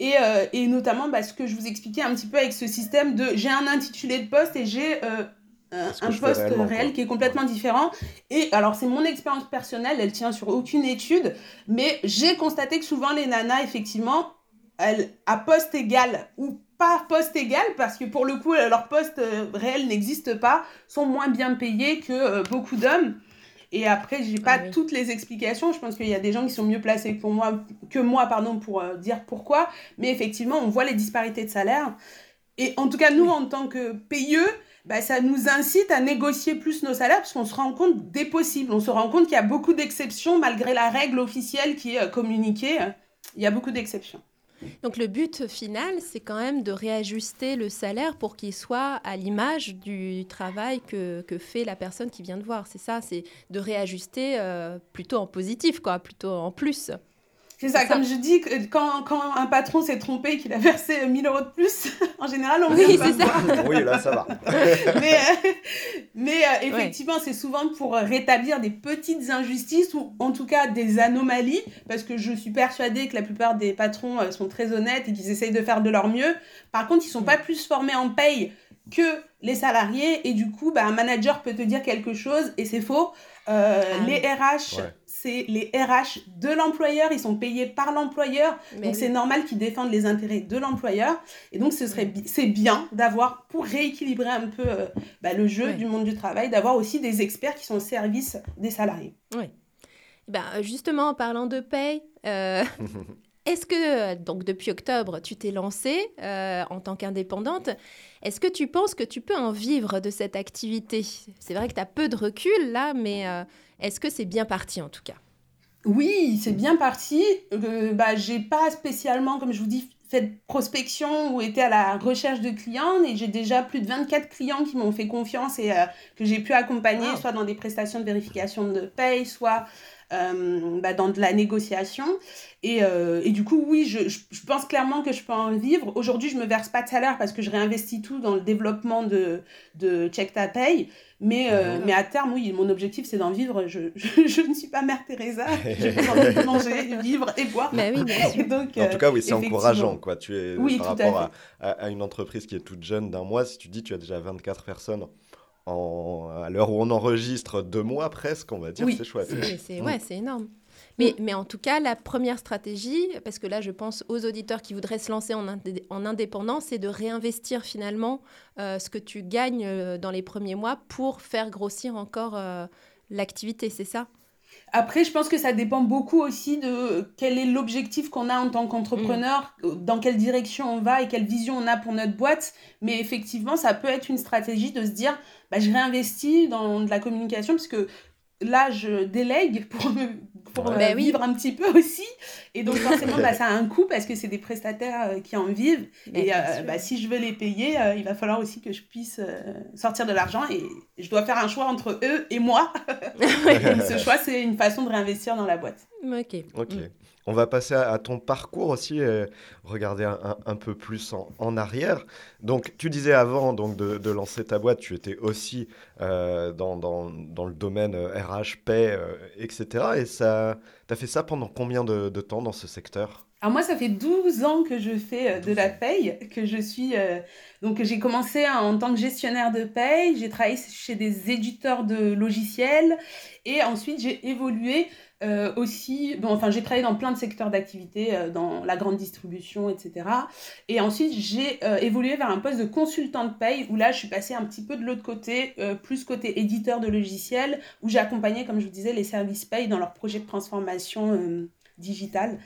[SPEAKER 4] Et, et notamment, bah, ce que je vous expliquais un petit peu avec ce système de j'ai un intitulé de poste et j'ai un poste réel qui est complètement différent. Et alors, c'est mon expérience personnelle, elle tient sur aucune étude, mais j'ai constaté que souvent les nanas, effectivement, elles, à poste égal ou pas poste égal, parce que pour le coup, leur poste euh, réel n'existe pas, sont moins bien payées que euh, beaucoup d'hommes. Et après, j'ai pas ah toutes les explications. Je pense qu'il y a des gens qui sont mieux placés pour moi, que moi pardon, pour euh, dire pourquoi. Mais effectivement, on voit les disparités de salaire. Et en tout cas, nous, en tant que payeux, bah, ça nous incite à négocier plus nos salaires parce qu'on se rend compte des possibles. On se rend compte qu'il y a beaucoup d'exceptions malgré la règle officielle qui est euh, communiquée. Il y a beaucoup d'exceptions.
[SPEAKER 3] Donc le but final, c'est quand même de réajuster le salaire pour qu'il soit à l'image du travail que, que, fait la personne qui vient de voir. C'est ça, c'est de réajuster euh, plutôt en positif, quoi, plutôt en plus.
[SPEAKER 4] C'est ça, comme je dis, quand, quand un patron s'est trompé et qu'il a versé 1000 euros de plus, (laughs) en général, on
[SPEAKER 3] oui, c'est ça. (laughs)
[SPEAKER 1] oui, là, ça va. (laughs)
[SPEAKER 4] mais euh, mais euh, effectivement, c'est souvent pour rétablir des petites injustices ou en tout cas des anomalies, parce que je suis persuadée que la plupart des patrons euh, sont très honnêtes et qu'ils essayent de faire de leur mieux. Par contre, ils sont pas plus formés en paye que les salariés et du coup, bah, un manager peut te dire quelque chose et c'est faux. Ah les RH c'est les RH de l'employeur, ils sont payés par l'employeur, donc c'est normal qu'ils défendent les intérêts de l'employeur. Et donc ce serait c'est bien d'avoir, pour rééquilibrer un peu euh, bah, le jeu du monde du travail, d'avoir aussi des experts qui sont au service des salariés.
[SPEAKER 3] Oui. Eh ben, justement, en parlant de paye, euh, (laughs) est-ce que, donc depuis octobre, tu t'es lancée euh, en tant qu'indépendante Est-ce que tu penses que tu peux en vivre de cette activité? C'est vrai que tu as peu de recul là, mais est-ce que c'est bien parti en tout cas?
[SPEAKER 4] Oui, c'est bien parti. Euh, bah, j'ai pas spécialement, comme je vous dis, fait de prospection ou été à la recherche de clients et j'ai déjà plus de 24 clients qui m'ont fait confiance et euh, que j'ai pu accompagner soit dans des prestations de vérification de paye, soit euh, bah, dans de la négociation. Et, euh, et du coup, oui, je, je, pense clairement que je peux en vivre. Aujourd'hui, je me verse pas de salaire parce que je réinvestis tout dans le développement de, de Check Ta Paye. Mais, euh, mais à terme, oui, mon objectif, c'est d'en vivre. Je, je, ne suis pas Mère Teresa. J'ai envie de manger, vivre et boire.
[SPEAKER 3] Mais oui,
[SPEAKER 1] Donc, en tout cas, oui, c'est encourageant. Quoi. Tu es, par rapport à, à, une entreprise qui est toute jeune d'un mois, si tu dis tu as déjà 24 personnes à l'heure où on enregistre deux mois presque, on va dire, c'est chouette.
[SPEAKER 3] C'est ouais, c'est énorme. Mais, mais, en tout cas, la première stratégie, parce que là, je pense aux auditeurs qui voudraient se lancer en, en indépendance, c'est de réinvestir finalement euh, ce que tu gagnes euh, dans les premiers mois pour faire grossir encore euh, l'activité, c'est ça?
[SPEAKER 4] Après, je pense que ça dépend beaucoup aussi de quel est l'objectif qu'on a en tant qu'entrepreneur, dans quelle direction on va et quelle vision on a pour notre boîte. Mais effectivement, ça peut être une stratégie de se dire, bah, je réinvestis dans de la communication parce là, je délègue pour, pour euh, bah vivre un petit peu aussi. Et donc, forcément, bah, ça a un coût parce que c'est des prestataires euh, qui en vivent. et euh, bah, si je veux les payer, il va falloir aussi que je puisse sortir de l'argent. Et je dois faire un choix entre eux et moi. (laughs) ce choix, c'est une façon de réinvestir dans la boîte.
[SPEAKER 3] Ok.
[SPEAKER 1] Ok. Mm. On va passer à, ton parcours aussi, et regarder un, peu plus en, arrière. Donc, tu disais avant donc, de, lancer ta boîte, tu étais aussi euh, dans, dans, le domaine RH, euh, paix, euh, etc. Et tu as fait ça pendant combien de, temps dans ce secteur?
[SPEAKER 4] Alors moi, ça fait 12 ans que je fais de la paye, que je suis... donc j'ai commencé en tant que gestionnaire de paye, j'ai travaillé chez des éditeurs de logiciels et ensuite j'ai évolué Euh, aussi, bon, enfin, j'ai travaillé dans plein de secteurs d'activité, euh, dans la grande distribution, etc. Et ensuite, j'ai euh, évolué vers un poste de consultant de paye, où là, je suis passée un petit peu de l'autre côté, plus côté éditeur de logiciels, où j'ai accompagné, comme je vous disais, les services paye dans leur projet de transformation digitale.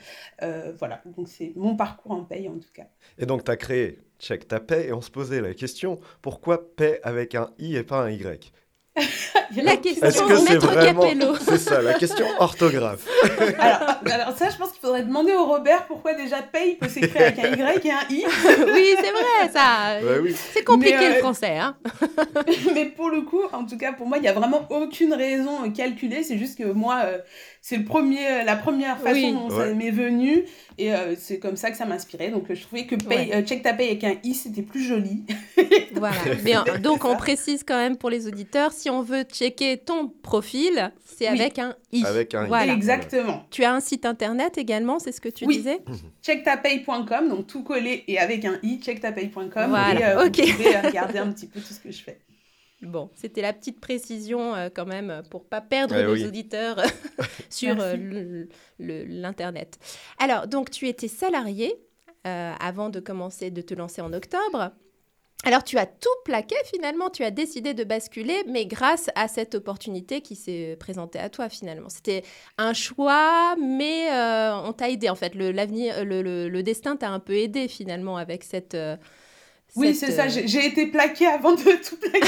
[SPEAKER 4] voilà, donc c'est mon parcours en paye, en tout cas.
[SPEAKER 1] Et donc, tu as créé Check ta paye, et on se posait la question, pourquoi paie avec un I et pas un Y? (laughs)
[SPEAKER 3] la question de Maître Capello. (laughs)
[SPEAKER 1] C'est ça, la question orthographe. (laughs)
[SPEAKER 4] alors, ça, je pense qu'il faudrait demander au Robert pourquoi déjà paye peut s'écrire avec un Y et un I.
[SPEAKER 3] oui, c'est vrai, ça. C'est compliqué le euh, français. Hein.
[SPEAKER 4] mais pour le coup, en tout cas, pour moi, il n'y a vraiment aucune raison calculée. C'est juste que moi, euh, c'est le premier, la première façon dont ça m'est venu. Et euh, c'est comme ça que ça m'inspirait. Donc, je trouvais que check ta paye avec un I, c'était plus joli. (laughs)
[SPEAKER 3] voilà. (laughs) Mais, donc, on précise quand même pour les auditeurs, si on veut checker ton profil, c'est avec un i.
[SPEAKER 1] Avec un
[SPEAKER 4] i. Exactement.
[SPEAKER 3] Tu as un site internet également, c'est ce que tu disais?
[SPEAKER 4] Checktapay.com, donc tout collé et avec un i, checktapay.com. Voilà. Et euh, vous pouvez euh, regarder un petit peu tout ce que je fais.
[SPEAKER 3] Bon, c'était la petite précision euh, quand même pour pas perdre nos auditeurs (laughs) sur l'internet. Alors, donc tu étais salarié avant de commencer de te lancer en octobre. Alors tu as tout plaqué finalement, tu as décidé de basculer, mais grâce à cette opportunité qui s'est présentée à toi finalement. C'était un choix, mais euh, on t'a aidé en fait. Le, l'avenir, le, destin t'a un peu aidé finalement avec cette...
[SPEAKER 4] Oui, c'est ça, euh, j'ai, été plaqué avant de tout plaquer.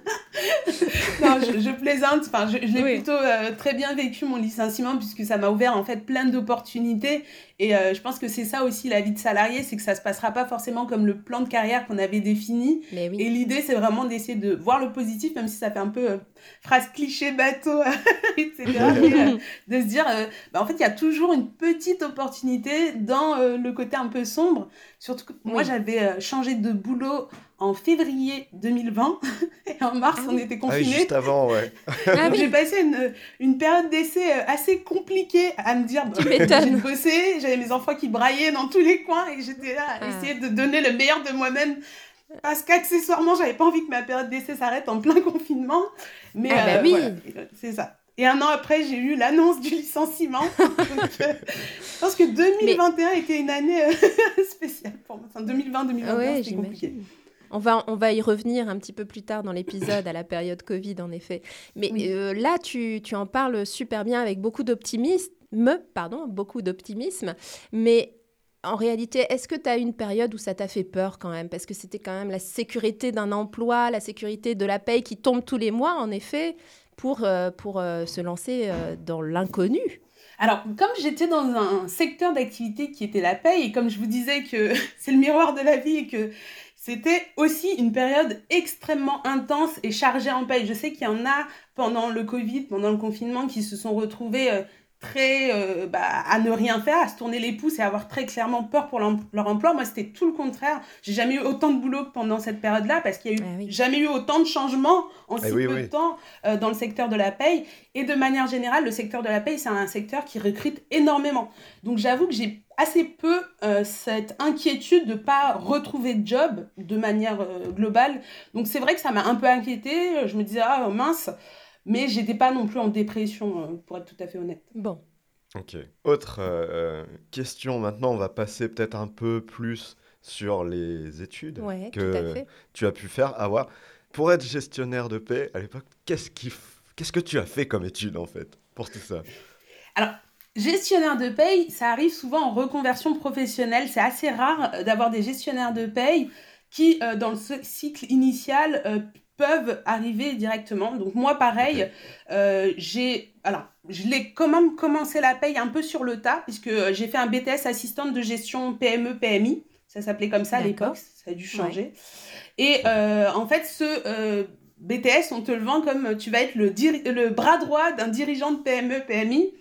[SPEAKER 4] (laughs) (laughs) non, je, plaisante. Enfin, je, l'ai plutôt très bien vécu mon licenciement puisque ça m'a ouvert en fait plein d'opportunités et euh, je pense que c'est ça aussi la vie de salarié, c'est que ça se passera pas forcément comme le plan de carrière qu'on avait défini. Et l'idée, c'est vraiment d'essayer de voir le positif, même si ça fait un peu euh, phrase cliché bateau, (laughs) etc. (laughs) Euh, de se dire, bah, en fait, il y a toujours une petite opportunité dans le côté un peu sombre. Surtout que moi, j'avais changé de boulot en février 2020 et en mars on était confinés. Ah
[SPEAKER 1] juste avant, ouais. (laughs)
[SPEAKER 4] Ah j'ai passé une, une période d'essai assez compliquée à me dire bah, j'ai bossé, j'avais mes enfants qui braillaient dans tous les coins et j'étais là à ah. essayer de donner le meilleur de moi-même. Parce qu'accessoirement, j'avais pas envie que ma période d'essai s'arrête en plein confinement. Mais
[SPEAKER 3] ah bah
[SPEAKER 4] euh, oui. c'est ça. Et un an après, j'ai eu l'annonce du licenciement. (laughs) Euh, je pense que 2021 était une année euh, (laughs) spéciale pour moi. Enfin, 2020-2021, ouais, c'était compliqué.
[SPEAKER 3] On va, on va y revenir un petit peu plus tard dans l'épisode, à la période Covid, en effet. Mais là, tu, tu, en parles super bien avec beaucoup d'optimisme me, pardon, beaucoup d'optimisme. Mais en réalité, est-ce que tu as une période où ça t'a fait peur quand même? Parce que c'était quand même la sécurité d'un emploi, la sécurité de la paye qui tombe tous les mois, en effet, pour, euh, pour euh, se lancer euh, dans l'inconnu.
[SPEAKER 4] Alors, comme j'étais dans un secteur d'activité qui était la paye, et comme je vous disais que (laughs) c'est le miroir de la vie et que c'était aussi une période extrêmement intense et chargée en paye. Je sais qu'il y en a pendant le Covid, pendant le confinement, qui se sont retrouvés très euh, bah, à ne rien faire, à se tourner les pouces et avoir très clairement peur pour leur emploi. Moi, c'était tout le contraire. J'ai jamais eu autant de boulot pendant cette période-là parce qu'il y a eu ah jamais eu autant de changements en eh si peu de temps euh, dans le secteur de la paye. Et de manière générale, le secteur de la paye, c'est un secteur qui recrute énormément. Donc, j'avoue que j'ai assez peu euh, cette inquiétude de pas retrouver de job de manière globale. Donc, c'est vrai que ça m'a un peu inquiété. Je me disais, ah mince. Mais j'étais pas non plus en dépression, euh, pour être tout à fait honnête.
[SPEAKER 3] Bon.
[SPEAKER 1] Ok. Autre euh, euh, question maintenant, on va passer peut-être un peu plus sur les études que tu as pu faire. Avoir. Pour être gestionnaire de paix, à l'époque, qu'est-ce, qui qu'est-ce que tu as fait comme étude en fait pour tout ça?
[SPEAKER 4] Alors, gestionnaire de paye, ça arrive souvent en reconversion professionnelle. C'est assez rare d'avoir des gestionnaires de paye qui, dans le cycle initial, peuvent arriver directement. Donc moi, pareil, euh, j'ai... Alors, je l'ai quand même commencé la paye un peu sur le tas, puisque j'ai fait un BTS assistante de gestion PME-PMI. Ça s'appelait comme ça à l'époque, ça a dû changer. Et euh, en fait, ce euh, BTS, on te le vend comme tu vas être le, le bras droit d'un dirigeant de PME-PMI.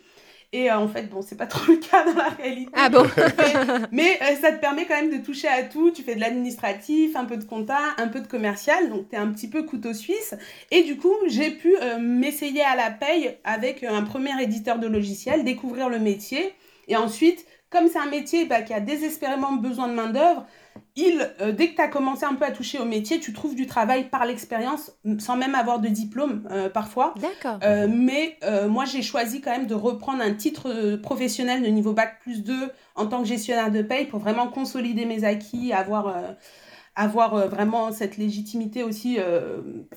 [SPEAKER 4] Et euh, en fait, bon, c'est pas (laughs) trop le cas dans la réalité.
[SPEAKER 3] Ah bon (laughs)
[SPEAKER 4] Mais, euh, ça te permet quand même de toucher à tout. Tu fais de l'administratif, un peu de compta, un peu de commercial. Donc, tu es un petit peu couteau suisse. Et du coup, j'ai pu euh, m'essayer à la paye avec un premier éditeur de logiciel, découvrir le métier. Et ensuite, comme c'est un métier bah, qui a désespérément besoin de main-d'œuvre, il, euh, dès que tu as commencé un peu à toucher au métier, tu trouves du travail par l'expérience, sans même avoir de diplôme euh, parfois.
[SPEAKER 3] D'accord.
[SPEAKER 4] Euh, mais moi, j'ai choisi quand même de reprendre un titre professionnel de niveau Bac plus 2 en tant que gestionnaire de paye pour vraiment consolider mes acquis, avoir, avoir vraiment cette légitimité aussi.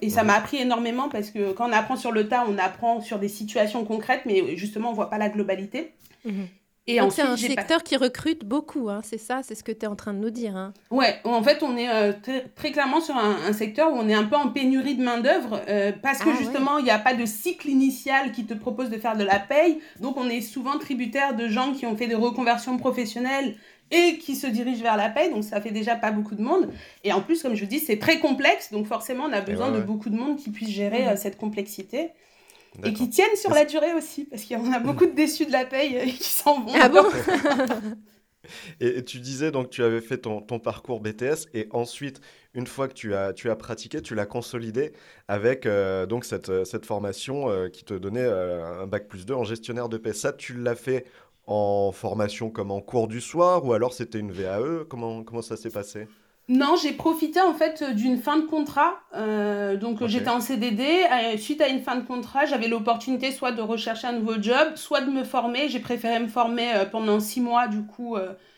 [SPEAKER 4] et ça m'a appris énormément parce que quand on apprend sur le tas, on apprend sur des situations concrètes, mais justement, on voit pas la globalité.
[SPEAKER 3] Mhm. Et Donc c'est un secteur qui recrute beaucoup, hein, c'est ça, c'est ce que tu es en train de nous dire. Hein.
[SPEAKER 4] Ouais, en fait, on est euh, très, clairement sur un, secteur où on est un peu en pénurie de main-d'œuvre euh, parce que ah justement, il n'y a pas de cycle initial qui te propose de faire de la paye. Donc, on est souvent tributaire de gens qui ont fait des reconversions professionnelles et qui se dirigent vers la paye. Donc, ça fait déjà pas beaucoup de monde. Et en plus, comme je dis, c'est très complexe. Donc, forcément, on a besoin de beaucoup de monde qui puisse gérer mmh. euh, cette complexité. Et qui tiennent sur la durée aussi, parce qu'il y en a beaucoup de déçus de la paye et qui s'en vont.
[SPEAKER 3] Ah bon? (laughs)
[SPEAKER 1] Et, tu disais donc tu avais fait ton, ton, parcours BTS et ensuite, une fois que tu as, tu as pratiqué, tu l'as consolidé avec euh, donc cette, cette formation euh, qui te donnait euh, un bac plus 2 en gestionnaire de paie. Ça, tu l'as fait en formation comme en cours du soir ou alors c'était une VAE comment, comment ça s'est passé?
[SPEAKER 4] Non, j'ai profité en fait d'une fin de contrat. Euh, donc j'étais en CDD. Euh, suite à une fin de contrat, j'avais l'opportunité soit de rechercher un nouveau job, soit de me former. J'ai préféré me former euh, pendant six mois du coup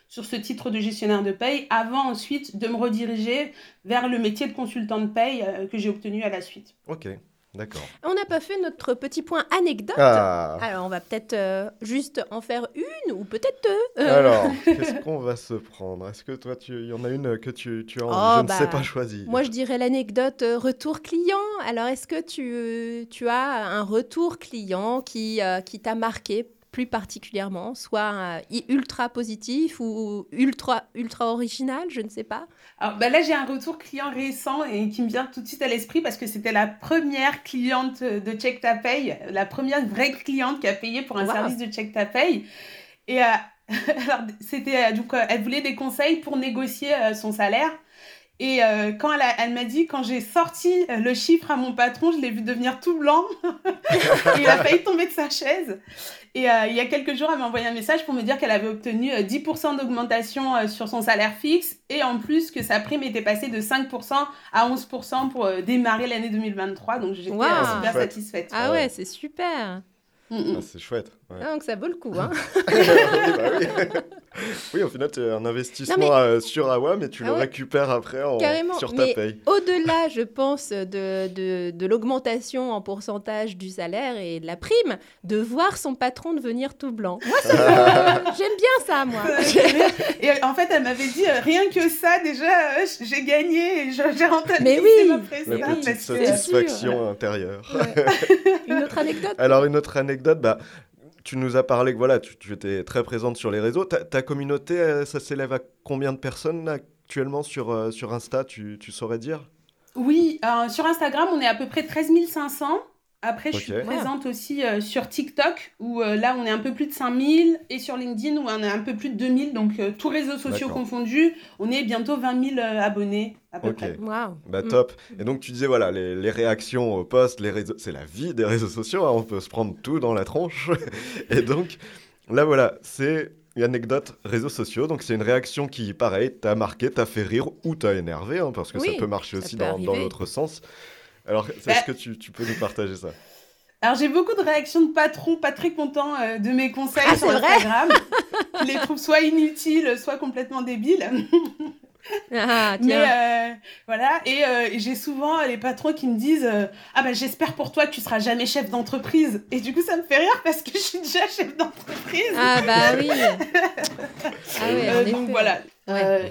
[SPEAKER 4] sur ce titre de gestionnaire de paye, avant ensuite de me rediriger vers le métier de consultant de paye que j'ai obtenu à la suite.
[SPEAKER 1] Ok. D'accord.
[SPEAKER 3] On n'a pas fait notre petit point anecdote. Ah. Alors, on va peut-être euh, juste en faire une ou peut-être deux.
[SPEAKER 1] Euh. Alors, (laughs) qu'est-ce qu'on va se prendre? Est-ce que toi, il y en a une que tu, tu as, oh, je ne sais bah, pas choisir
[SPEAKER 3] Moi, je dirais l'anecdote euh, retour client. Alors, est-ce que tu, tu as un retour client qui, qui t'a marqué plus particulièrement, soit ultra positif ou ultra, ultra original, je ne sais pas.
[SPEAKER 4] Alors bah là, j'ai un retour client récent et qui me vient tout de suite à l'esprit parce que c'était la première cliente de Check Ta la première vraie cliente qui a payé pour un service de Check Ta. Et euh, (laughs) alors, c'était, euh, donc, euh, elle voulait des conseils pour négocier son salaire. Et quand elle, elle m'a dit, quand j'ai sorti le chiffre à mon patron, je l'ai vu devenir tout blanc. (laughs) et il a failli tomber de sa chaise. Et euh, il y a quelques jours, elle m'a envoyé un message pour me dire qu'elle avait obtenu 10% euh, d'augmentation euh, sur son salaire fixe et en plus que sa prime était passée de 5% à 11% pour démarrer l'année 2023. Donc j'étais super satisfaite.
[SPEAKER 3] Ah ouais, c'est super.
[SPEAKER 1] Ah, c'est chouette.
[SPEAKER 3] Ah, donc ça vaut le coup. Hein. (laughs)
[SPEAKER 1] Bah oui, au final, tu un investissement euh, sur Awa, mais tu ah le récupères après en... sur ta paye.
[SPEAKER 3] Au-delà, je pense, de, de, de l'augmentation en pourcentage du salaire et de la prime, de voir son patron devenir tout blanc. Moi, (laughs) j'aime bien ça, moi.
[SPEAKER 4] et en fait, elle m'avait dit, euh, rien que ça, déjà, euh, j'ai gagné j'ai rentabilisé
[SPEAKER 3] mais oui.
[SPEAKER 4] ma
[SPEAKER 1] La petite satisfaction intérieure.
[SPEAKER 3] une autre anecdote? (laughs)
[SPEAKER 1] Alors, une autre anecdote, bah, tu nous as parlé que voilà, tu, étais très présente sur les réseaux. Ta, communauté, euh, ça s'élève à combien de personnes actuellement sur, euh, sur Insta, tu, tu saurais dire?
[SPEAKER 4] Oui, euh, sur Instagram, on est à peu près 13 500. Après, je suis présente aussi sur TikTok, où là, on est un peu plus de 5000, et sur LinkedIn, où on est un peu plus de 2000. Donc, tous réseaux sociaux confondus, on est bientôt 20 000 abonnés à peu près.
[SPEAKER 3] Wow.
[SPEAKER 1] Bah, top. Et donc, tu disais, voilà, les, les réactions aux posts, les réseaux... c'est la vie des réseaux sociaux, hein, on peut se prendre tout dans la tronche. (laughs) et donc, là, voilà, c'est une anecdote réseaux sociaux. Donc, c'est une réaction qui, pareil, t'a marqué, t'a fait rire ou t'a énervé, hein, parce que ça peut marcher aussi dans, dans l'autre sens. Alors, est-ce bah que tu, tu, peux nous partager ça?
[SPEAKER 4] Alors j'ai beaucoup de réactions de patrons pas très contents euh, de mes conseils ah, sur Instagram. qui (laughs) les trouvent soit inutiles, soit complètement débiles. (laughs) (laughs)
[SPEAKER 3] Ah,
[SPEAKER 4] Mais euh, voilà, et, euh, j'ai souvent les patrons qui me disent Ah ben j'espère pour toi que tu seras jamais chef d'entreprise. Et du coup, ça me fait rire parce que (laughs) je suis déjà chef d'entreprise.
[SPEAKER 3] Ah bah oui. (laughs)
[SPEAKER 4] ah donc voilà.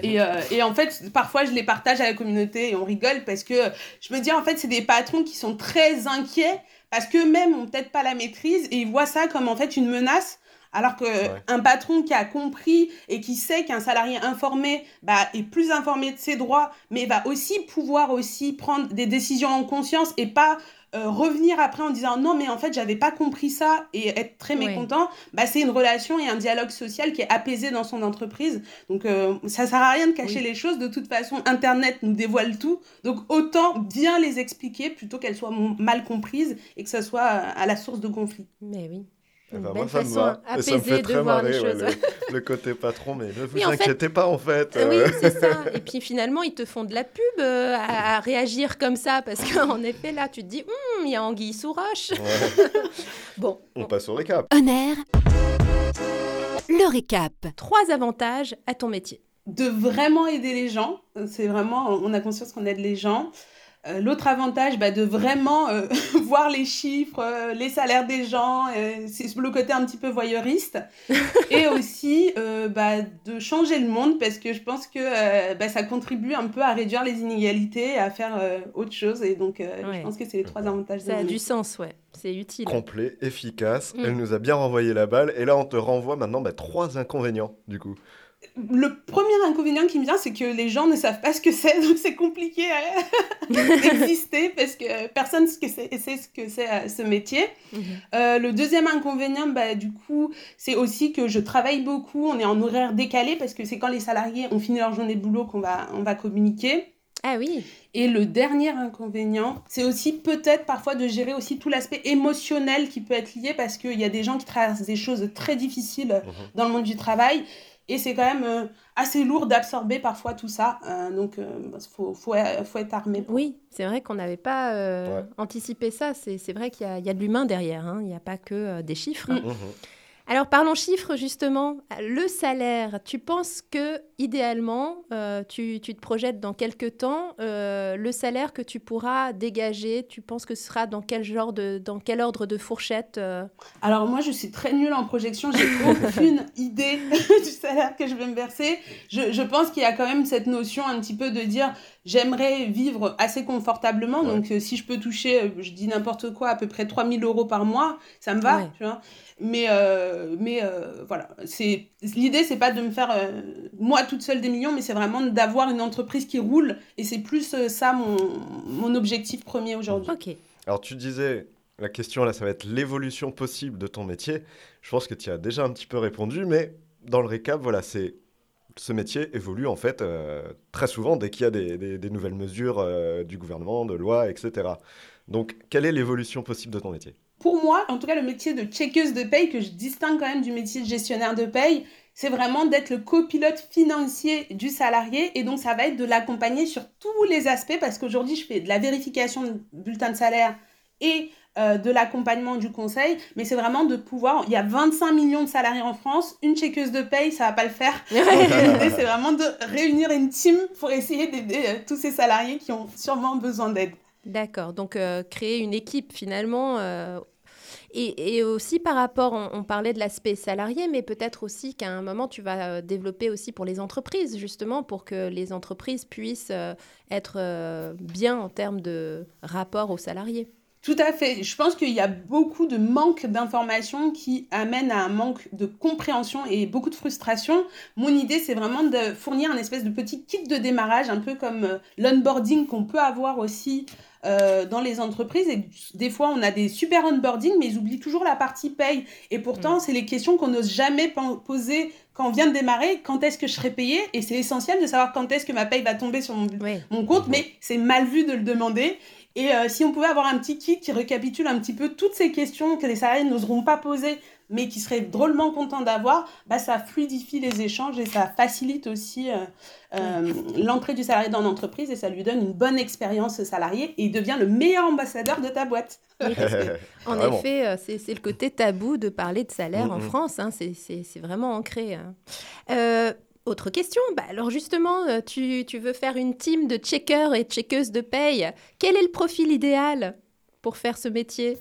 [SPEAKER 4] et, et, en fait, parfois, je les partage à la communauté et on rigole parce que je me dis, en fait, c'est des patrons qui sont très inquiets parce qu'eux-mêmes n'ont peut-être pas la maîtrise et ils voient ça comme en fait une menace alors qu'un patron qui a compris et qui sait qu'un salarié informé bah, est plus informé de ses droits, mais va aussi pouvoir aussi prendre des décisions en conscience et pas euh, revenir après en disant non mais en fait j'avais pas compris ça et être très mécontent, bah, c'est une relation et un dialogue social qui est apaisé dans son entreprise. Donc euh, ça sert à rien de cacher les choses. De toute façon, Internet nous dévoile tout. Donc autant bien les expliquer plutôt qu'elles soient mal comprises et que ça soit à la source de conflit.
[SPEAKER 3] Mais oui. Une belle
[SPEAKER 1] moi, ça me va. Et ça me fait
[SPEAKER 3] de
[SPEAKER 1] très marrer, ouais, le, le côté patron, mais ne vous
[SPEAKER 3] Oui, en fait-
[SPEAKER 1] inquiétez pas en fait.
[SPEAKER 3] Euh,
[SPEAKER 1] euh,
[SPEAKER 3] Oui, c'est ça. (laughs) Et puis finalement, ils te font de la pub euh, à, à réagir comme ça parce qu'en effet, là, tu te dis, Hum, il y a anguille sous roche.
[SPEAKER 1] ouais. (laughs)
[SPEAKER 3] Bon,
[SPEAKER 1] On passe au récap.
[SPEAKER 2] On air. Le récap.
[SPEAKER 3] trois avantages à ton métier.
[SPEAKER 4] de vraiment aider les gens. C'est vraiment, on a conscience qu'on aide les gens. Euh, L'autre avantage, bah, de vraiment euh, (laughs) voir les chiffres, euh, les salaires des gens, euh, c'est le côté un petit peu voyeuriste. (laughs) et aussi euh, bah, de changer le monde parce que je pense que euh, bah, ça contribue un peu à réduire les inégalités, à faire euh, autre chose. Et donc, euh,
[SPEAKER 3] Ouais.
[SPEAKER 4] je pense que c'est les trois avantages.
[SPEAKER 3] Ça a du sens, ouais. C'est utile.
[SPEAKER 1] Complet, efficace.
[SPEAKER 3] Mm.
[SPEAKER 1] Elle nous a bien renvoyé la balle. Et là, on te renvoie maintenant bah, trois inconvénients, du coup.
[SPEAKER 4] Le premier inconvénient qui me vient, c'est que les gens ne savent pas ce que c'est, donc c'est compliqué (laughs) d'exister parce que personne ce que c'est- sait ce que c'est euh, ce métier.
[SPEAKER 3] Mhm.
[SPEAKER 4] Euh, le deuxième inconvénient, bah, du coup, c'est aussi que je travaille beaucoup, on est en horaire décalé parce que c'est quand les salariés ont fini leur journée de boulot qu'on va, on va communiquer.
[SPEAKER 3] Ah oui.
[SPEAKER 4] Et le dernier inconvénient, c'est aussi peut-être parfois de gérer aussi tout l'aspect émotionnel qui peut être lié parce qu'il y a des gens qui traversent des choses très difficiles
[SPEAKER 1] Mhm.
[SPEAKER 4] dans le monde du travail. Et c'est quand même euh, assez lourd d'absorber parfois tout ça. Euh, donc, il faut, faut, faut être armé. pour.
[SPEAKER 3] Oui, c'est vrai qu'on n'avait pas euh,
[SPEAKER 1] Ouais.
[SPEAKER 3] anticipé ça. C'est c'est vrai qu'il y, a- il y a de l'humain derrière. hein. Il n'y a pas que euh, des chiffres.
[SPEAKER 4] Mm.
[SPEAKER 1] Mhm.
[SPEAKER 3] Alors parlons chiffres justement. Le salaire, tu penses que idéalement, euh, tu, tu te projettes dans quelques temps, euh, le salaire que tu pourras dégager, tu penses que ce sera dans quel genre de, dans quel ordre de fourchette euh
[SPEAKER 4] Alors moi, je suis très nulle en projection. J'ai aucune (laughs) idée (laughs) du salaire que je vais me verser. Je, je pense qu'il y a quand même cette notion un petit peu de dire j'aimerais vivre assez confortablement.
[SPEAKER 1] Ouais.
[SPEAKER 4] Donc euh, si je peux toucher, euh, je dis n'importe quoi, à peu près 3000 euros par mois, ça me va.
[SPEAKER 3] Ouais.
[SPEAKER 4] Tu vois mais euh, mais euh, voilà, c'est l'idée, c'est pas de me faire euh, moi toute seule des millions, mais c'est vraiment d'avoir une entreprise qui roule. Et c'est plus euh, ça mon, mon objectif premier aujourd'hui.
[SPEAKER 3] Ok.
[SPEAKER 1] Alors, tu disais, la question là, ça va être l'évolution possible de ton métier. Je pense que tu y as déjà un petit peu répondu, mais dans le récap, voilà, c'est. Ce métier évolue en fait euh, très souvent dès qu'il y a des, nouvelles mesures euh, du gouvernement, de loi, etc. Donc, quelle est l'évolution possible de ton métier?
[SPEAKER 4] Pour moi, en tout cas, le métier de checkeuse de paye, que je distingue quand même du métier de gestionnaire de paye, c'est vraiment d'être le copilote financier du salarié. Et donc, ça va être de l'accompagner sur tous les aspects, parce qu'aujourd'hui, je fais de la vérification de bulletin de salaire et euh, de l'accompagnement du conseil. Mais c'est vraiment de pouvoir... Il y a 25 millions de salariés en France. Une checkeuse de paye, ça va pas le faire. L'idée, c'est vraiment de réunir une team pour essayer d'aider euh, tous ces salariés qui ont sûrement besoin d'aide.
[SPEAKER 3] D'accord. Donc euh, créer une équipe finalement. et, et aussi par rapport, on, on parlait de l'aspect salarié, mais peut-être aussi qu'à un moment, tu vas développer aussi pour les entreprises, justement, pour que les entreprises puissent être bien en termes de rapport aux salariés.
[SPEAKER 4] Tout à fait. Je pense qu'il y a beaucoup de manque d'informations qui amènent à un manque de compréhension et beaucoup de frustration. Mon idée, c'est vraiment de fournir un espèce de petit kit de démarrage, un peu comme euh, l'onboarding qu'on peut avoir aussi euh, dans les entreprises. Et des fois, on a des super onboarding, mais ils oublient toujours la partie paye. Et pourtant, c'est les questions qu'on n'ose jamais poser quand on vient de démarrer. Quand est-ce que je serai payé Et c'est essentiel de savoir quand est-ce que ma paye va tomber sur mon,
[SPEAKER 3] Oui.
[SPEAKER 4] mon compte, mais c'est mal vu de le demander. Et euh, si on pouvait avoir un petit kit qui récapitule un petit peu toutes ces questions que les salariés n'oseront pas poser, mais qui seraient drôlement contents d'avoir, bah, ça fluidifie les échanges et ça facilite aussi euh, euh, l'entrée du salarié dans l'entreprise et ça lui donne une bonne expérience salarié et il devient le meilleur ambassadeur de ta boîte. (laughs)
[SPEAKER 3] Oui, (laughs) en effet, c'est le côté tabou de parler de salaire en
[SPEAKER 1] Mhm.
[SPEAKER 3] France. hein, c'est vraiment ancré. hein. Autre question. Bah, alors justement, euh, tu, tu veux faire une team de checkers et checkeuses de paye. Quel est le profil idéal pour faire ce métier?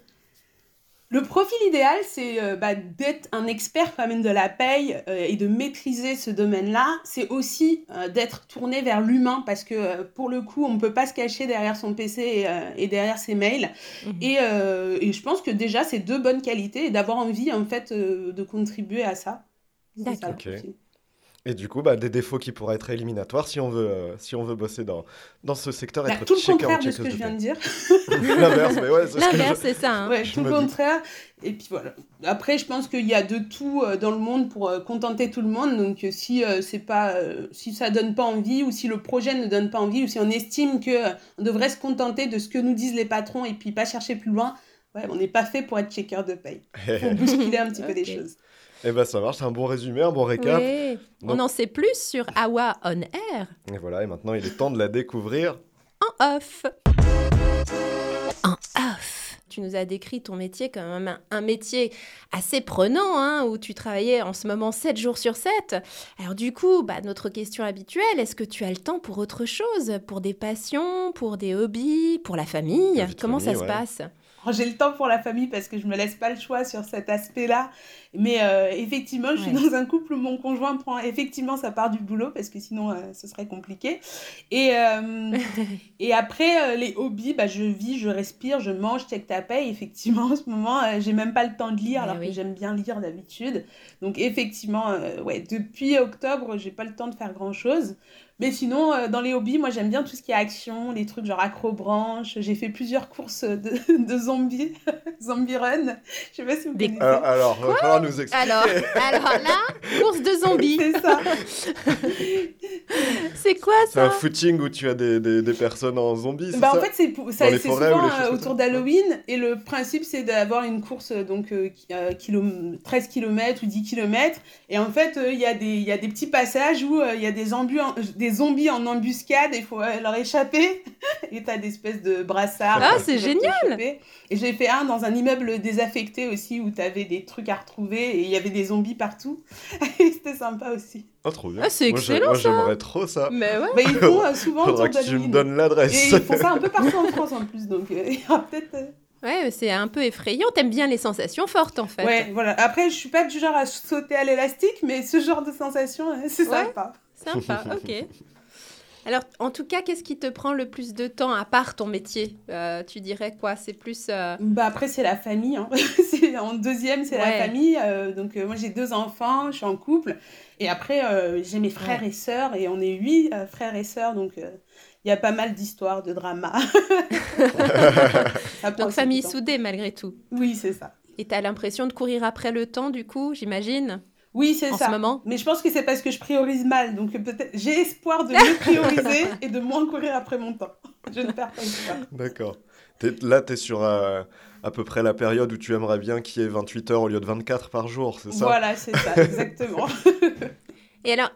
[SPEAKER 4] Le profil idéal, c'est euh, bah, d'être un expert quand même de la paye euh, et de maîtriser ce domaine-là. C'est aussi euh, d'être tourné vers l'humain parce que euh, pour le coup, on ne peut pas se cacher derrière son PC et, euh, et derrière ses mails.
[SPEAKER 3] Mhm.
[SPEAKER 4] Et, euh, et je pense que déjà, c'est deux bonnes qualités et d'avoir envie en fait euh, de contribuer à ça.
[SPEAKER 3] D'accord.
[SPEAKER 1] Et du coup, bah, des défauts qui pourraient être éliminatoires si on veut, euh, si on veut bosser dans, dans ce secteur,
[SPEAKER 4] Bah,
[SPEAKER 1] être
[SPEAKER 4] tout le
[SPEAKER 1] checker
[SPEAKER 4] contraire de ce que je viens de dire. (laughs)
[SPEAKER 1] L'inverse, mais ouais, c'est ce que je-
[SPEAKER 3] L'inverse, c'est ça. hein.
[SPEAKER 4] Ouais, tout le
[SPEAKER 1] dis.
[SPEAKER 4] contraire. Et puis voilà. Après, je pense qu'il y a de tout euh, dans le monde pour euh, contenter tout le monde. Donc, si euh, c'est pas, euh, si ça donne pas envie, ou si le projet ne donne pas envie, ou si on estime que euh, on devrait se contenter de ce que nous disent les patrons et puis pas chercher plus loin, ouais, on n'est pas fait pour être checker de paye. (laughs) Faut bousculer un petit peu des choses.
[SPEAKER 1] Eh ben ça marche, c'est un bon résumé, un bon récap.
[SPEAKER 3] Oui. On en sait plus sur Awa On Air.
[SPEAKER 1] Et voilà, et maintenant il est temps de la découvrir.
[SPEAKER 3] En off. En off. Tu nous as décrit ton métier comme un, un métier assez prenant, hein, où tu travaillais en ce moment 7 jours sur 7. Alors du coup, bah, notre question habituelle, est-ce que tu as le temps pour autre chose? Pour des passions, pour des hobbies, pour la famille? Comment
[SPEAKER 1] famille,
[SPEAKER 3] ça
[SPEAKER 1] ouais.
[SPEAKER 3] se (laughs)
[SPEAKER 4] J'ai le temps pour la famille parce que je me laisse pas le choix sur cet aspect-là. Mais euh, effectivement, je suis
[SPEAKER 3] Ouais.
[SPEAKER 4] dans un couple où mon conjoint prend effectivement sa part du boulot parce que sinon euh, ce serait compliqué. Et, euh, (laughs) et après, les hobbies, bah, je vis, je respire, je mange, check ta paye. Effectivement, (laughs) en ce moment, j'ai même pas le temps de lire alors
[SPEAKER 3] oui.
[SPEAKER 4] que j'aime bien lire d'habitude. Donc effectivement, ouais, depuis octobre, j'ai pas le temps de faire grand-chose. Mais sinon, euh, dans les hobbies, moi j'aime bien tout ce qui est action, les trucs genre acrobranche. J'ai fait plusieurs courses de, (laughs) de zombies, (laughs) zombie run. Je sais pas si vous
[SPEAKER 3] Des-
[SPEAKER 4] connaissez.
[SPEAKER 1] Alors, alors va falloir nous expliquer.
[SPEAKER 3] alors, alors là, course de zombies. (laughs)
[SPEAKER 4] C'est ça.
[SPEAKER 3] C'est quoi
[SPEAKER 1] C'est un
[SPEAKER 3] ça
[SPEAKER 1] footing où tu as des, des, des personnes en zombies, c'est
[SPEAKER 4] Bah,
[SPEAKER 1] ça
[SPEAKER 4] en fait, c'est ça- souvent euh, autour
[SPEAKER 1] ça
[SPEAKER 4] d'Halloween. Et le principe, c'est d'avoir une course euh, donc, euh, euh, kilo- 13 km ou 10 km. Et en fait, euh, il y, a des- il y a des petits passages où euh, il y a des, zombies en, des zombies en embuscade et il faut euh, leur échapper. (laughs) et t'as des espèces de brassards.
[SPEAKER 3] Ah,
[SPEAKER 4] euh,
[SPEAKER 3] c'est génial.
[SPEAKER 4] Et j'ai fait un dans un immeuble désaffecté aussi où t'avais des trucs à retrouver et il y avait des zombies partout. (laughs) et c'était sympa aussi.
[SPEAKER 1] Ah, trop bien.
[SPEAKER 3] Ah, c'est excellent,
[SPEAKER 1] Moi,
[SPEAKER 3] ça.
[SPEAKER 1] j'aimerais trop ça.
[SPEAKER 3] Mais ouais.
[SPEAKER 4] Bah, ils font euh, souvent
[SPEAKER 1] Faudra que tu me donnes l'adresse.
[SPEAKER 4] Et ils font ça un peu partout en France en plus, donc euh, (laughs) il y aura peut-être. euh,
[SPEAKER 3] Ouais, c'est un peu effrayant. T'aimes bien les sensations fortes, en fait.
[SPEAKER 4] Ouais, voilà. Après, je suis pas du genre à sauter à l'élastique, mais ce genre de sensation, c'est
[SPEAKER 3] Ouais.
[SPEAKER 4] sympa.
[SPEAKER 3] Sympa, (laughs) ok. Alors, en tout cas, qu'est-ce qui te prend le plus de temps, à part ton métier Euh, Tu dirais quoi? C'est plus... euh,
[SPEAKER 4] Bah après, c'est la famille. Hein. (laughs) c'est en deuxième, c'est
[SPEAKER 3] Ouais.
[SPEAKER 4] la famille. euh, donc euh, moi, j'ai deux enfants, je suis en couple. Et après, euh, j'ai mes frères
[SPEAKER 3] Ouais.
[SPEAKER 4] et sœurs, et on est huit euh, frères et sœurs, donc euh, il y a pas mal d'histoires, de drama. (laughs) Ça prend
[SPEAKER 3] Donc, famille soudée, malgré tout.
[SPEAKER 4] Oui, c'est ça.
[SPEAKER 3] Et t'as l'impression de courir après le temps, du coup, j'imagine,
[SPEAKER 4] Oui, c'est ça.
[SPEAKER 3] ce moment
[SPEAKER 4] Mais je pense que c'est parce que je priorise mal. Donc euh, peut-être j'ai espoir de mieux (laughs) prioriser et de moins courir après mon temps. Je ne perds pas espoir.
[SPEAKER 1] D'accord. Là, tu es sur euh, à peu près la période où tu aimerais bien qu'il y ait 28 heures au lieu de 24 par jour, c'est ça?
[SPEAKER 4] Voilà, c'est ça, exactement. (laughs)
[SPEAKER 3] Et alors,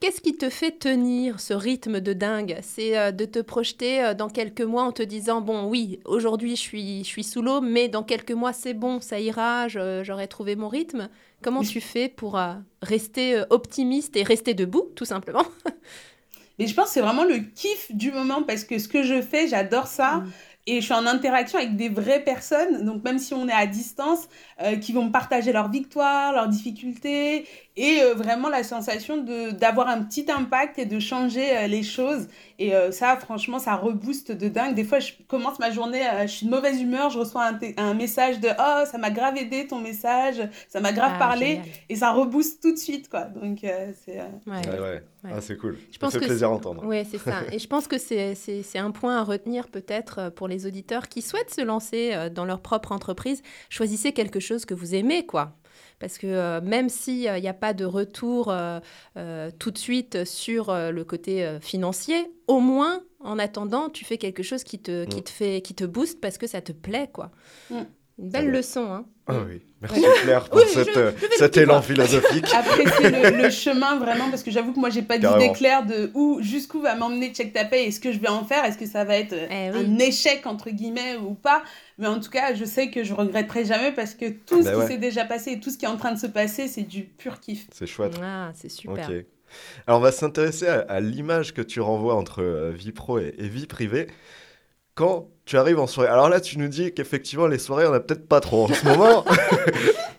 [SPEAKER 3] qu'est-ce qui te fait tenir ce rythme de dingue? C'est euh, de te projeter euh, dans quelques mois en te disant, bon, oui, aujourd'hui, je suis, je suis sous l'eau, mais dans quelques mois, c'est bon, ça ira, j'aurai trouvé mon rythme? Comment tu fais pour euh, rester euh, optimiste et rester debout, tout simplement? (laughs)
[SPEAKER 4] Mais je pense que c'est vraiment le kiff du moment parce que ce que je fais, j'adore ça.
[SPEAKER 3] Mm.
[SPEAKER 4] Et je suis en interaction avec des vraies personnes, donc même si on est à distance, euh, qui vont me partager leurs victoires, leurs difficultés, et euh, vraiment la sensation de d'avoir un petit impact et de changer euh, les choses. Et euh, ça, franchement, ça rebooste de dingue. Des fois, je commence ma journée, euh, je suis de mauvaise humeur, je reçois un, message de « Oh, ça m'a grave aidé ton message, ça m'a grave
[SPEAKER 3] Ah,
[SPEAKER 4] parlé
[SPEAKER 3] génial. ».
[SPEAKER 4] Et ça rebooste tout de suite, quoi. Donc, euh, c'est... euh,
[SPEAKER 3] Ouais.
[SPEAKER 1] Ouais, ouais.
[SPEAKER 3] Ouais.
[SPEAKER 1] Ah, c'est cool.
[SPEAKER 3] Je
[SPEAKER 1] Ça
[SPEAKER 3] pense
[SPEAKER 1] fait
[SPEAKER 3] que
[SPEAKER 1] plaisir à
[SPEAKER 3] c'est-
[SPEAKER 1] entendre.
[SPEAKER 3] Ouais, c'est ça. Et je pense que c'est- c'est c'est un point à retenir peut-être pour les auditeurs qui souhaitent se lancer dans leur propre entreprise. Choisissez quelque chose que vous aimez, quoi. Parce que euh, même s'il n'y a pas de retour euh, euh, tout de suite sur euh, le côté euh, financier, au moins, en attendant, tu fais quelque chose qui te, qui
[SPEAKER 1] Mm.
[SPEAKER 3] te, fait, qui te booste parce que ça te plaît, quoi.
[SPEAKER 4] Mm.
[SPEAKER 3] Une belle
[SPEAKER 1] Ah
[SPEAKER 3] leçon, hein.
[SPEAKER 1] Ah oui. (laughs) Merci Claire pour
[SPEAKER 3] Oui,
[SPEAKER 1] cette,
[SPEAKER 3] je-
[SPEAKER 1] euh,
[SPEAKER 3] je
[SPEAKER 1] cet élan philosophique. (laughs)
[SPEAKER 4] apprécier le, le chemin vraiment parce que j'avoue que moi j'ai pas d'idée claire de où jusqu'où va m'emmener Check Ta Paye et ce que je vais en faire est-ce que ça va être
[SPEAKER 3] Eh oui.
[SPEAKER 4] un échec entre guillemets ou pas? Mais en tout cas je sais que je regretterai jamais parce que tout ce
[SPEAKER 1] Bah
[SPEAKER 4] qui
[SPEAKER 1] ouais.
[SPEAKER 4] s'est déjà passé et tout ce qui est en train de se passer c'est du pur kiff
[SPEAKER 1] C'est chouette.
[SPEAKER 3] Ah, c'est super.
[SPEAKER 1] Ok. Alors, on va s'intéresser à, à l'image que tu renvoies entre euh, vie pro et, et vie privée. Quand tu arrives en soirée, alors là, tu nous dis qu'effectivement, les soirées, on a peut-être pas trop en ce moment. (laughs)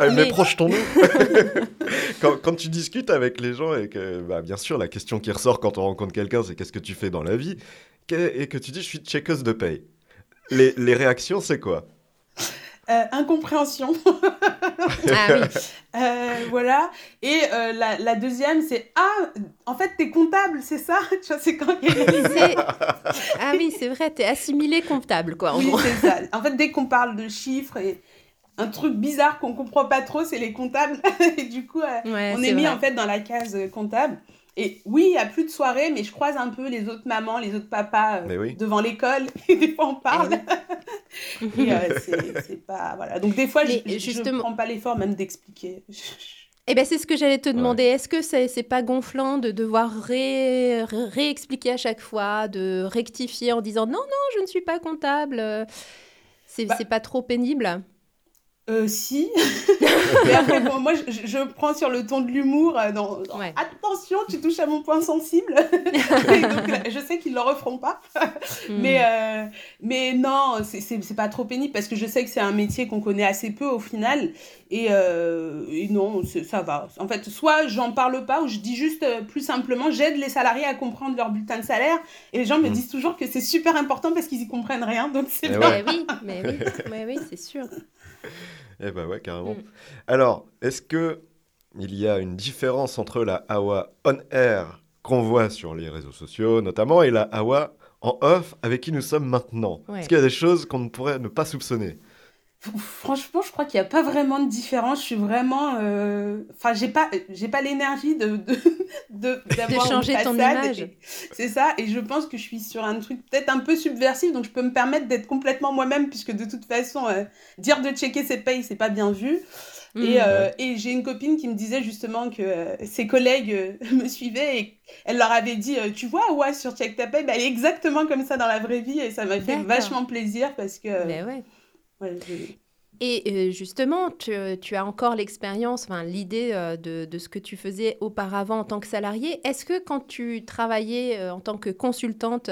[SPEAKER 1] Euh, mais
[SPEAKER 3] Mais-
[SPEAKER 1] projetons-nous. (laughs) quand, quand tu discutes avec les gens et que, bah, bien sûr, la question qui ressort quand on rencontre quelqu'un, c'est qu'est-ce que tu fais dans la vie? Et que tu dis, je suis checkeuse de paye. Les, les réactions, c'est quoi?
[SPEAKER 4] Euh, incompréhension (laughs)
[SPEAKER 3] Ah oui.
[SPEAKER 4] Euh, voilà et euh, la, la deuxième c'est ah en fait t'es comptable c'est ça? (laughs) Tu vois c'est quand il
[SPEAKER 3] Ah oui, c'est vrai, t'es assimilé comptable, quoi, en
[SPEAKER 4] Oui, c'est ça. En fait, dès qu'on parle de chiffres et un truc bizarre qu'on comprend pas trop, c'est les comptables. (laughs) et du coup,
[SPEAKER 3] Ouais,
[SPEAKER 4] on est mis
[SPEAKER 3] vrai.
[SPEAKER 4] en fait dans la case comptable. Et oui, il n'y a plus de soirée, mais je croise un peu les autres mamans, les autres papas euh,
[SPEAKER 1] oui.
[SPEAKER 4] devant l'école. (laughs) Et des fois, on parle. (laughs) et euh, c'est pas. Voilà. Donc, des fois, je ne
[SPEAKER 3] justement-
[SPEAKER 4] prends pas l'effort même d'expliquer.
[SPEAKER 3] Eh ben, c'est ce que j'allais te demander. Est-ce que c'est c'est pas gonflant de devoir ré- ré- réexpliquer à chaque fois, de rectifier en disant non, non, je ne suis pas comptable euh, C'est
[SPEAKER 4] Bah,
[SPEAKER 3] c'est pas trop pénible?
[SPEAKER 4] Euh, si. (laughs) Mais après, bon, moi, je, je prends sur le ton de l'humour. euh, dans, dans-
[SPEAKER 3] Ouais.
[SPEAKER 4] Attention, tu touches à mon point sensible. (laughs) Donc, je sais qu'ils ne le referont pas.
[SPEAKER 3] Hmm.
[SPEAKER 4] Mais, euh, mais non, c'est- pas trop pénible parce que je sais que c'est un métier qu'on connaît assez peu au final. Et, euh, et non, ça va. En fait, soit j'en parle pas ou je dis juste euh, plus simplement, j'aide les salariés à comprendre leur bulletin de salaire. Et les gens me
[SPEAKER 1] Mm.
[SPEAKER 4] disent toujours que c'est super important parce qu'ils y comprennent rien. Donc c'est
[SPEAKER 1] Eh ouais.
[SPEAKER 3] Mais oui, mais oui, mais oui, c'est sûr. (laughs)
[SPEAKER 1] Eh ben ouais, carrément.
[SPEAKER 3] Mm.
[SPEAKER 1] Alors, est-ce que il y a une différence entre la Awa on air qu'on voit sur les réseaux sociaux notamment et la Awa en off avec qui nous sommes maintenant?
[SPEAKER 3] Ouais.
[SPEAKER 1] Est-ce qu'il y a des choses qu'on ne pourrait ne pas soupçonner?
[SPEAKER 4] Franchement, je crois qu'il n'y a pas vraiment de différence. Je suis vraiment. euh, Enfin, j'ai pas, j'ai pas l'énergie de, de, de, d'avoir
[SPEAKER 3] De changer ton image.
[SPEAKER 4] Et- C'est ça. Et je pense que je suis sur un truc peut-être un peu subversif. Donc, je peux me permettre d'être complètement moi-même, puisque de toute façon, euh, dire de checker ses payes, c'est pas bien vu. Et,
[SPEAKER 3] Mm.
[SPEAKER 4] euh, et j'ai une copine qui me disait justement que euh, ses collègues euh, (laughs) me suivaient et elle leur avait dit euh, Tu vois, ouais, sur Check Ta Paye, bah, elle est exactement comme ça dans la vraie vie. Et ça m'a fait vachement plaisir parce que.
[SPEAKER 3] Mais ouais.
[SPEAKER 4] Ouais, je-
[SPEAKER 3] Et euh, justement, tu, tu as encore l'expérience, enfin l'idée euh, de, de ce que tu faisais auparavant en tant que salarié. Est-ce que quand tu travaillais euh, en tant que consultante,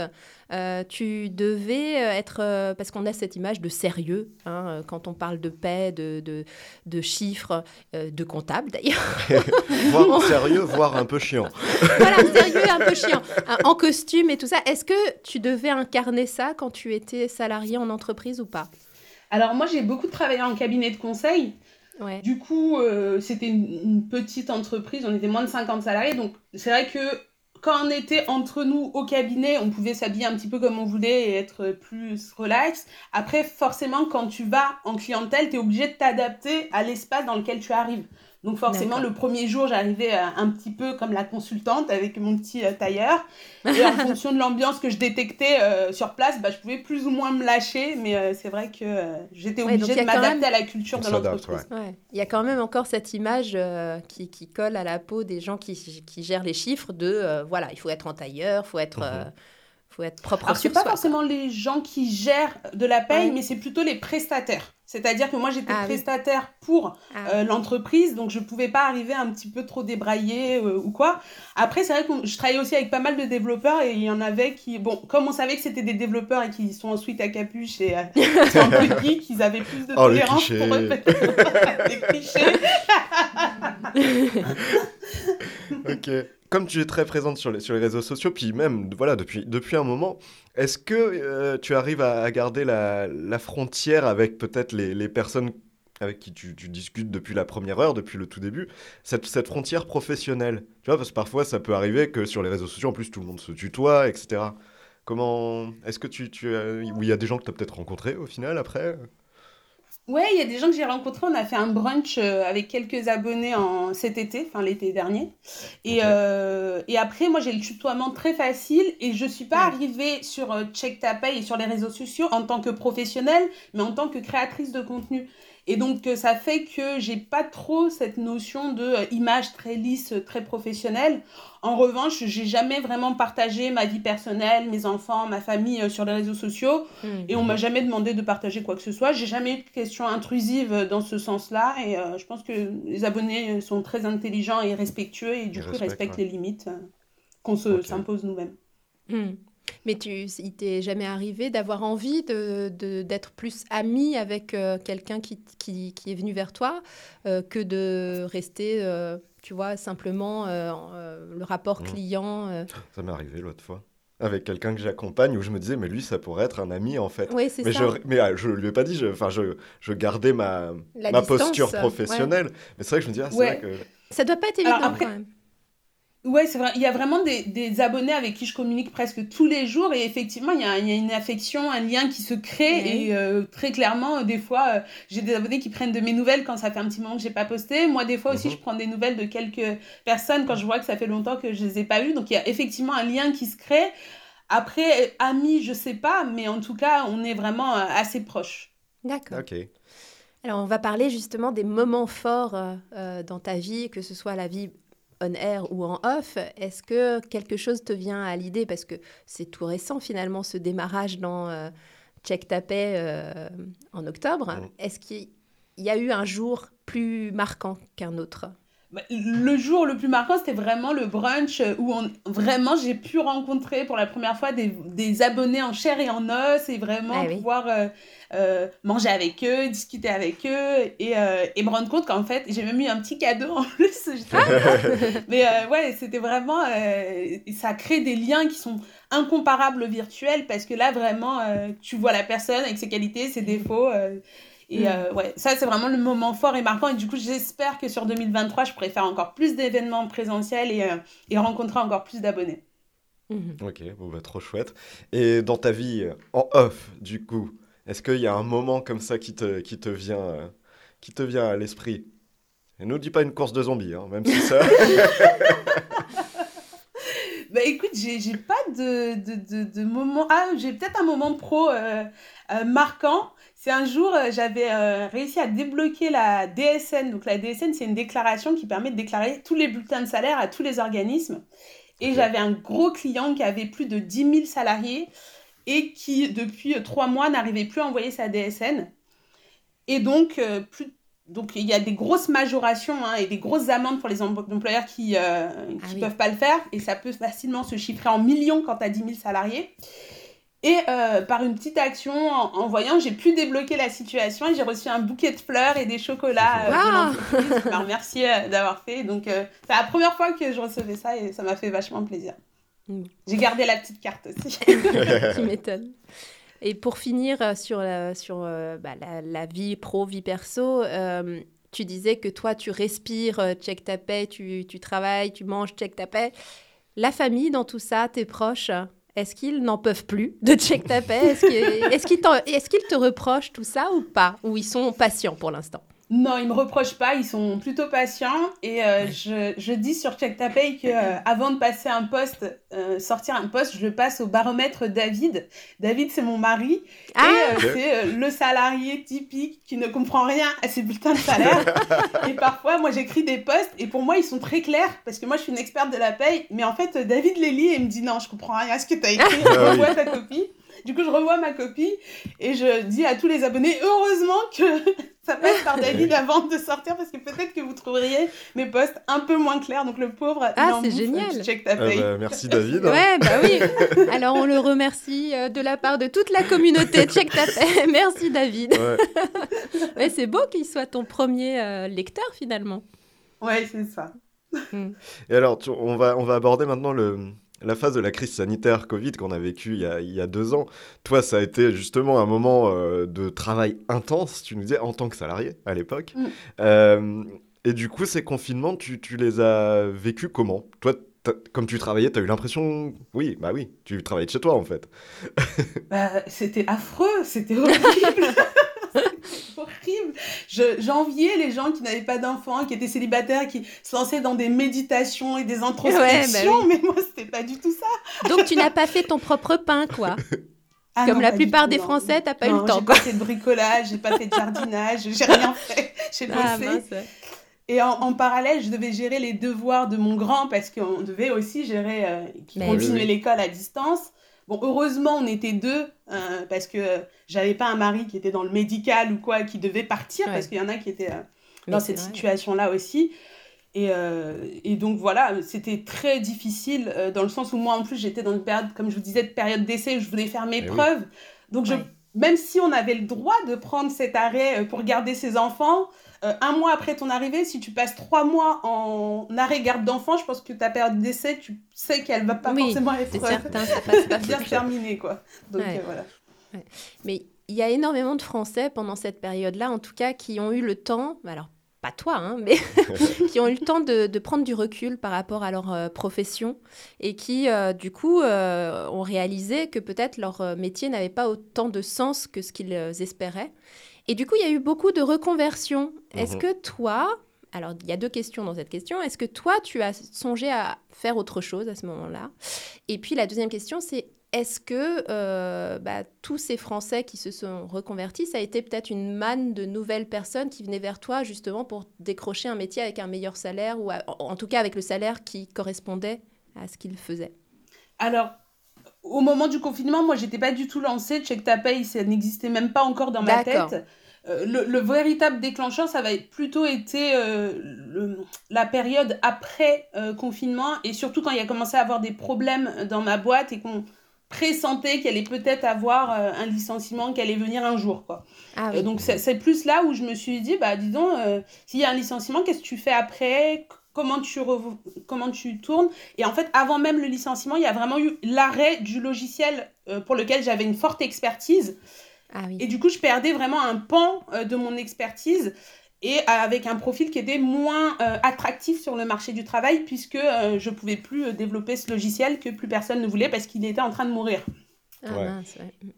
[SPEAKER 3] euh, tu devais euh, être, euh, parce qu'on a cette image de sérieux, hein, euh, quand on parle de paix, de, de, de chiffres, euh, de comptable d'ailleurs. (laughs)
[SPEAKER 1] Voire (laughs) sérieux, voire un peu chiant.
[SPEAKER 3] voilà, sérieux, un peu chiant, hein, en costume et tout ça. Est-ce que tu devais incarner ça quand tu étais salarié en entreprise ou pas?
[SPEAKER 4] Alors, moi, j'ai beaucoup travaillé en cabinet de conseil.
[SPEAKER 3] Ouais.
[SPEAKER 4] Du coup, euh, c'était une, une petite entreprise, on était moins de 50 salariés, donc c'est vrai que quand on était entre nous au cabinet, on pouvait s'habiller un petit peu comme on voulait et être plus relax. Après, forcément, quand tu vas en clientèle, tu es obligé de t'adapter à l'espace dans lequel tu arrives. Donc forcément, le premier jour, j'arrivais euh, un petit peu comme la consultante avec mon petit euh, tailleur. Et en (laughs) fonction de l'ambiance que je détectais euh, sur place, bah, je pouvais plus ou moins me lâcher. Mais euh, c'est vrai que euh, j'étais obligée
[SPEAKER 3] il
[SPEAKER 4] de m'adapter
[SPEAKER 3] même-
[SPEAKER 4] à la culture
[SPEAKER 1] On
[SPEAKER 4] de l'entreprise.
[SPEAKER 3] Ouais. Il y a quand même encore cette image euh, qui, qui colle à la peau des gens qui, qui gèrent les chiffres de euh, voilà, il faut être en tailleur, faut être, euh, faut être propre
[SPEAKER 4] Alors, c'est
[SPEAKER 3] sur
[SPEAKER 4] pas
[SPEAKER 3] soi.
[SPEAKER 4] forcément les gens qui gèrent de la paye,
[SPEAKER 3] Ouais.
[SPEAKER 4] mais c'est plutôt les prestataires. C'est-à-dire que moi, j'étais
[SPEAKER 3] Ah oui.
[SPEAKER 4] prestataire pour
[SPEAKER 3] Ah.
[SPEAKER 4] euh, l'entreprise, donc je pouvais pas arriver un petit peu trop débraillé euh, ou quoi. Après, c'est vrai que je travaillais aussi avec pas mal de développeurs et il y en avait qui, bon, comme on savait que c'était des développeurs et qui sont ensuite à capuche et euh, peu geeks, ils avaient plus de
[SPEAKER 1] Oh,
[SPEAKER 4] tolérance pour eux. les (laughs) clichés. (laughs)
[SPEAKER 1] Ok. Comme tu es très présente sur les, sur les réseaux sociaux, puis même voilà, depuis, depuis un moment, est-ce que euh, tu arrives à, garder la, frontière avec peut-être les, personnes avec qui tu, discutes depuis la première heure, depuis le tout début, cette, cette frontière professionnelle? Tu vois, parce que parfois ça peut arriver que sur les réseaux sociaux, en plus tout le monde se tutoie, etc. Comment. Est-ce que tu. tu il y a des gens que tu as peut-être rencontrés au final après?
[SPEAKER 4] Ouais, il y a des gens que j'ai rencontrés. On a fait un brunch euh, avec quelques abonnés en cet été, enfin l'été dernier. Et, euh, et après, moi, j'ai le tutoiement très facile et je suis pas
[SPEAKER 3] Ouais.
[SPEAKER 4] arrivée sur euh, Check Ta Paye et sur les réseaux sociaux en tant que professionnelle, mais en tant que créatrice de contenu. Et donc, ça fait que j'ai pas trop cette notion de euh, image très lisse, très professionnelle. En revanche, j'ai jamais vraiment partagé ma vie personnelle, mes enfants, ma famille euh, sur les réseaux sociaux.
[SPEAKER 3] Hmm.
[SPEAKER 4] Et on m'a jamais demandé de partager quoi que ce soit. J'ai jamais eu de questions intrusives dans ce sens-là. Et euh, je pense que les abonnés sont très intelligents et respectueux et du
[SPEAKER 1] Ils
[SPEAKER 4] coup
[SPEAKER 1] respectent,
[SPEAKER 4] respectent
[SPEAKER 1] ouais.
[SPEAKER 4] les limites euh, qu'on se s'impose nous-mêmes.
[SPEAKER 3] Hmm. Mais tu, il t'est jamais arrivé d'avoir envie de, de- d'être plus ami avec euh, quelqu'un qui, qui, qui est venu vers toi euh, que de rester, euh, tu vois, simplement euh, euh, le rapport
[SPEAKER 1] Hmm.
[SPEAKER 3] client. euh.
[SPEAKER 1] Ça m'est arrivé l'autre fois. Avec quelqu'un que j'accompagne où je me disais, mais lui, ça pourrait être un ami en fait.
[SPEAKER 3] Oui, c'est
[SPEAKER 1] Mais,
[SPEAKER 3] ça.
[SPEAKER 1] je, mais ah, je lui ai pas dit, je, enfin, je, je gardais ma,
[SPEAKER 3] La
[SPEAKER 1] ma
[SPEAKER 3] distance,
[SPEAKER 1] posture
[SPEAKER 3] ouais.
[SPEAKER 1] professionnelle. Mais c'est vrai que je me dis, ah,
[SPEAKER 4] Ouais.
[SPEAKER 1] vrai que.
[SPEAKER 3] Ça doit pas être
[SPEAKER 4] Alors
[SPEAKER 3] évident
[SPEAKER 4] après-
[SPEAKER 3] quand même.
[SPEAKER 4] Ouais, c'est vrai. Il y a vraiment des, des, abonnés avec qui je communique presque tous les jours et effectivement, il y a, il y a une affection, un lien qui se crée et euh, très clairement, des fois, euh, j'ai des abonnés qui prennent de mes nouvelles quand ça fait un petit moment que j'ai pas posté. Moi, des fois aussi, mhm. je prends des nouvelles de quelques personnes quand je vois que ça fait longtemps que je les ai pas vues. Donc, il y a effectivement un lien qui se crée. Après, amis, je sais pas, mais en tout cas, on est vraiment euh, assez proches.
[SPEAKER 3] D'accord.
[SPEAKER 1] Ok.
[SPEAKER 3] Alors, on va parler justement des moments forts dans ta vie, que ce soit la vie on air ou en off, est-ce que quelque chose te vient à l'idée? Parce que c'est tout récent finalement ce démarrage dans euh, Check Ta euh, en octobre. Est-ce qu'il y a eu un jour plus marquant qu'un autre?
[SPEAKER 4] Le jour le plus marquant, c'était vraiment le brunch où on, vraiment j'ai pu rencontrer pour la première fois des, des, abonnés en chair et en os et vraiment ah pouvoir euh, euh, manger avec eux, discuter avec eux et, euh, et me rendre compte qu'en fait, j'ai même eu un petit cadeau en plus. (laughs) Ah. (laughs) Mais ouais, c'était vraiment. ça crée des liens qui sont incomparables virtuels parce que là, vraiment, tu vois la personne avec ses qualités, ses défauts. Et mm. euh, ouais, ça, c'est vraiment le moment fort et marquant. Et du coup, j'espère que sur 2023, je pourrai faire encore plus d'événements présentiels et, euh, et rencontrer encore plus d'abonnés.
[SPEAKER 1] Mm-hmm. Ok, bon, bah, trop chouette. Et dans ta vie euh, en off, du coup, est-ce qu'il y a un moment comme ça qui te, qui te, vient, qui te vient à l'esprit? Et nous dis pas une course de zombies, hein, même si ça. (laughs) (laughs)
[SPEAKER 4] bah écoute, j'ai pas de, de, de, de, moment. Ah, j'ai peut-être un moment pro marquant. C'est un jour, euh, j'avais euh, réussi à débloquer la DSN. Donc la DSN, c'est une déclaration qui permet de déclarer tous les bulletins de salaire à tous les organismes. Et j'avais un gros client qui avait plus de 10 000 salariés et qui, depuis euh, trois mois, n'arrivait plus à envoyer sa DSN. Et donc, plus, donc il y a des grosses majorations hein, et des grosses amendes pour les employeurs qui ne ah peuvent pas le faire. Et ça peut facilement se chiffrer en millions quand tu as 10 000 salariés. Et euh, par une petite action, en, voyant, j'ai pu débloquer la situation et j'ai reçu un bouquet de fleurs et des chocolats euh, de euh, d'avoir fait. Donc, c'est la première fois que je recevais ça et ça m'a fait vachement plaisir. Mm. J'ai gardé la petite carte aussi. (laughs)
[SPEAKER 3] tu m'étonnes. Et pour finir sur, la, sur bah, la, vie pro, vie perso, tu disais que toi, tu respires, check ta paix, tu, tu travailles, tu manges, check ta paix. La famille dans tout ça, tes proches est-ce qu'ils n'en peuvent plus de check ta paix Est-ce qu'ils te reprochent tout ça ou pas? Ou ils sont patients pour l'instant?
[SPEAKER 4] Non, ils me reprochent pas, ils sont plutôt patients. Et euh, je, je, dis sur Check Ta Pay que euh, avant de passer un poste, euh, sortir un poste, je le passe au baromètre David. David, c'est mon mari. Ah et c'est le salarié typique qui ne comprend rien à ses bulletins de salaire. (laughs) et parfois, moi, j'écris des posts et pour moi, ils sont très clairs parce que moi, je suis une experte de la paye. Mais en fait, David les lit et me dit non, je comprends rien à ce que tu as écrit. Ah revois ta copie. Du coup, je revois ma copie et je dis à tous les abonnés, heureusement que (laughs) ça passe par David avant de sortir parce que peut-être que vous trouveriez mes posts un peu moins clairs. Donc le pauvre.
[SPEAKER 3] Ah, c'est génial.
[SPEAKER 4] Check ta paye.
[SPEAKER 1] Ah bah, merci David.
[SPEAKER 3] ouais, bah oui. (laughs) Alors on le remercie euh, de la part de toute la communauté. Check ta paye. (laughs) merci David. Ouais. c'est beau qu'il soit ton premier euh, lecteur finalement.
[SPEAKER 4] Ouais, c'est ça.
[SPEAKER 1] Hmm. Et alors, on, va, on va aborder maintenant le, la phase de la crise sanitaire Covid qu'on a vécu il y a, deux ans, toi, ça a été justement un moment euh, de travail intense, tu nous disais, en tant que salarié à l'époque. Mm. Euh, et du coup, ces confinements, tu, les as vécus comment? Toi, comme tu travaillais, tu as eu l'impression. Oui, bah oui, tu travaillais de chez toi en fait.
[SPEAKER 4] bah, c'était affreux, c'était horrible. (laughs) horrible. J'enviais les gens qui n'avaient pas d'enfants, qui étaient célibataires, qui se lançaient dans des méditations et des introspections, bah mais moi, c'était pas du tout ça.
[SPEAKER 3] Donc, tu n'as pas fait ton propre pain, quoi. (laughs) Ah Comme la plupart des Français, tu n'as pas eu le temps.
[SPEAKER 4] J'ai pas fait de bricolage, j'ai pas fait de jardinage, j'ai rien fait. J'ai ah, bossé. et en, parallèle, je devais gérer les devoirs de mon grand parce qu'on devait aussi gérer, euh, continuer l'école à distance. Bon, heureusement, on était deux euh, parce que j'avais pas un mari qui était dans le médical ou quoi, qui devait partir parce qu'il y en a qui étaient euh, dans cette situation-là aussi. Et, euh, et, donc voilà, c'était très difficile dans le sens où moi en plus j'étais dans une période, comme je vous disais, de période d'essai où je voulais faire mes eh preuves. Donc je, même si on avait le droit de prendre cet arrêt pour garder ses enfants, euh, un mois après ton arrivée, si tu passes trois mois en arrêt garde d'enfant, je pense que ta période d'essai, tu sais qu'elle va pas forcément être
[SPEAKER 3] certain, ça passe pas (laughs)
[SPEAKER 4] bien terminée. Quoi. Donc, euh, voilà.
[SPEAKER 3] Mais il y a énormément de Français pendant cette période-là, en tout cas, qui ont eu le temps, alors pas toi, hein, mais (laughs) (laughs) qui ont eu le temps de, de, prendre du recul par rapport à leur profession et qui, du coup, ont réalisé que peut-être leur métier n'avait pas autant de sens que ce qu'ils espéraient. Et du coup, il y a eu beaucoup de reconversions. Est-ce mhm. que toi, alors, il y a deux questions dans cette question. Est-ce que toi, tu as songé à faire autre chose à ce moment-là? Et puis, la deuxième question, c'est est-ce que euh, bah, tous ces Français qui se sont reconvertis, ça a été peut-être une manne de nouvelles personnes qui venaient vers toi justement pour décrocher un métier avec un meilleur salaire ou en tout cas avec le salaire qui correspondait à ce qu'ils faisaient?
[SPEAKER 4] Alors, au moment du confinement, moi, j'étais pas du tout lancée. Check ta paye, ça n'existait même pas encore dans ma tête. Euh, le, véritable déclencheur, ça va plutôt été euh, la période après euh, confinement et surtout quand il a commencé à avoir des problèmes dans ma boîte et qu'on pressentait qu'elle allait peut-être avoir un licenciement, qu'elle allait venir un jour. Quoi. Ah donc c'est plus là où je me suis dit, bah dis donc, s'il y a un licenciement, qu'est-ce que tu fais après? Comment tu, comment tu tournes. Et en fait, avant même le licenciement, il y a vraiment eu l'arrêt du logiciel pour lequel j'avais une forte expertise. Ah et du coup, je perdais vraiment un pan euh, de mon expertise et avec un profil qui était moins euh, attractif sur le marché du travail puisque euh, je ne pouvais plus développer ce logiciel que plus personne ne voulait parce qu'il était en train de mourir. Ah,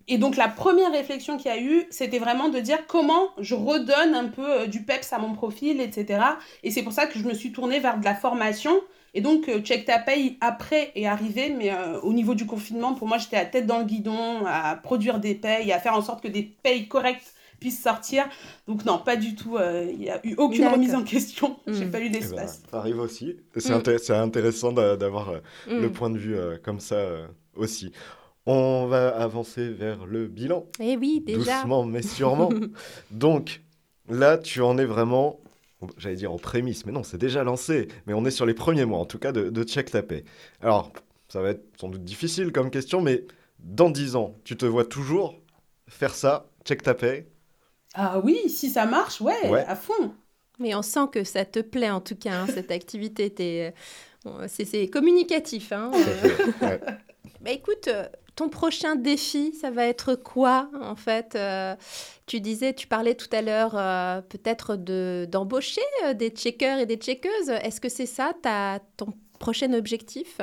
[SPEAKER 4] et donc la première réflexion qu'il y a eu, c'était vraiment de dire comment je redonne un peu du peps à mon profil, etc. Et c'est pour ça que je me suis tournée vers de la formation et donc, euh, Check ta paye après est arrivé, mais euh, au niveau du confinement, pour moi, j'étais à tête dans le guidon, à produire des payes, à faire en sorte que des payes correctes puissent sortir. Donc non, pas du tout. Euh, il n'y a eu aucune remise en question. Je J'ai pas eu d'espace.
[SPEAKER 1] Eh ben, ça arrive aussi. C'est hmm. intéressant d'avoir le point de vue comme ça aussi. On va avancer vers le bilan.
[SPEAKER 3] Eh oui, déjà.
[SPEAKER 1] Doucement, mais sûrement. (laughs) Donc, là, tu en es vraiment j'allais dire en prémisse, mais non, c'est déjà lancé. Mais on est sur les premiers mois, en tout cas, de, de Check ta Alors, ça va être sans doute difficile comme question, mais dans 10 ans, tu te vois toujours faire ça, Check ta
[SPEAKER 4] Ah oui, si ça marche, ouais, à fond.
[SPEAKER 3] Mais on sent que ça te plaît en tout cas, hein, cette activité. Euh, c'est communicatif. Hein, euh. (laughs) bah, écoute, euh, ton prochain défi, ça va être quoi en fait euh, Tu disais, tu parlais tout à l'heure euh, peut-être d'embaucher euh, des checkers et des checkeuses. Est-ce que c'est ça ta, ton prochain objectif?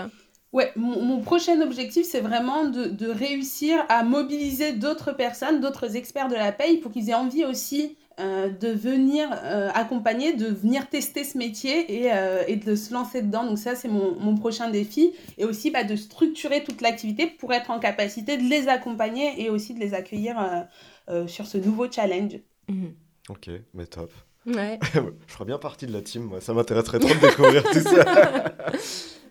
[SPEAKER 4] Ouais, mon, prochain objectif, c'est vraiment de, de, réussir à mobiliser d'autres personnes, d'autres experts de la paye pour qu'ils aient envie aussi euh, de venir euh, accompagner, de venir tester ce métier et, euh, et de se lancer dedans. Donc ça, c'est mon, mon, prochain défi. Et aussi bah, de structurer toute l'activité pour être en capacité de les accompagner et aussi de les accueillir sur ce nouveau challenge.
[SPEAKER 1] Mhm. Ok, mais top.
[SPEAKER 3] Ouais. (laughs)
[SPEAKER 1] Je ferais bien partie de la team, moi. Ça m'intéresserait trop de découvrir tout ça.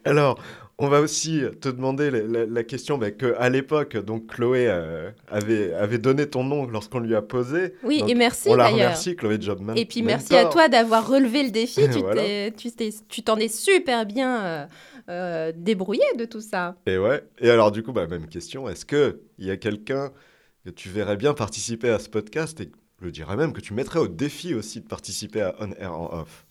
[SPEAKER 1] (laughs) Alors, on va aussi te demander la, question bah, que à l'époque, donc Chloé euh, avait, avait donné ton nom lorsqu'on lui a posé.
[SPEAKER 3] Oui, et merci
[SPEAKER 1] On la remercie, Chloé Jobman.
[SPEAKER 3] Et puis merci à toi d'avoir relevé le défi. (laughs) tu t'en es super bien euh, euh, débrouillé de tout ça.
[SPEAKER 1] Et ouais. Et alors du coup, bah, même question. Est-ce qu'il y a quelqu'un que tu verrais bien participer à ce podcast? Et je dirais même que tu mettrais au défi aussi de participer à On Air en Off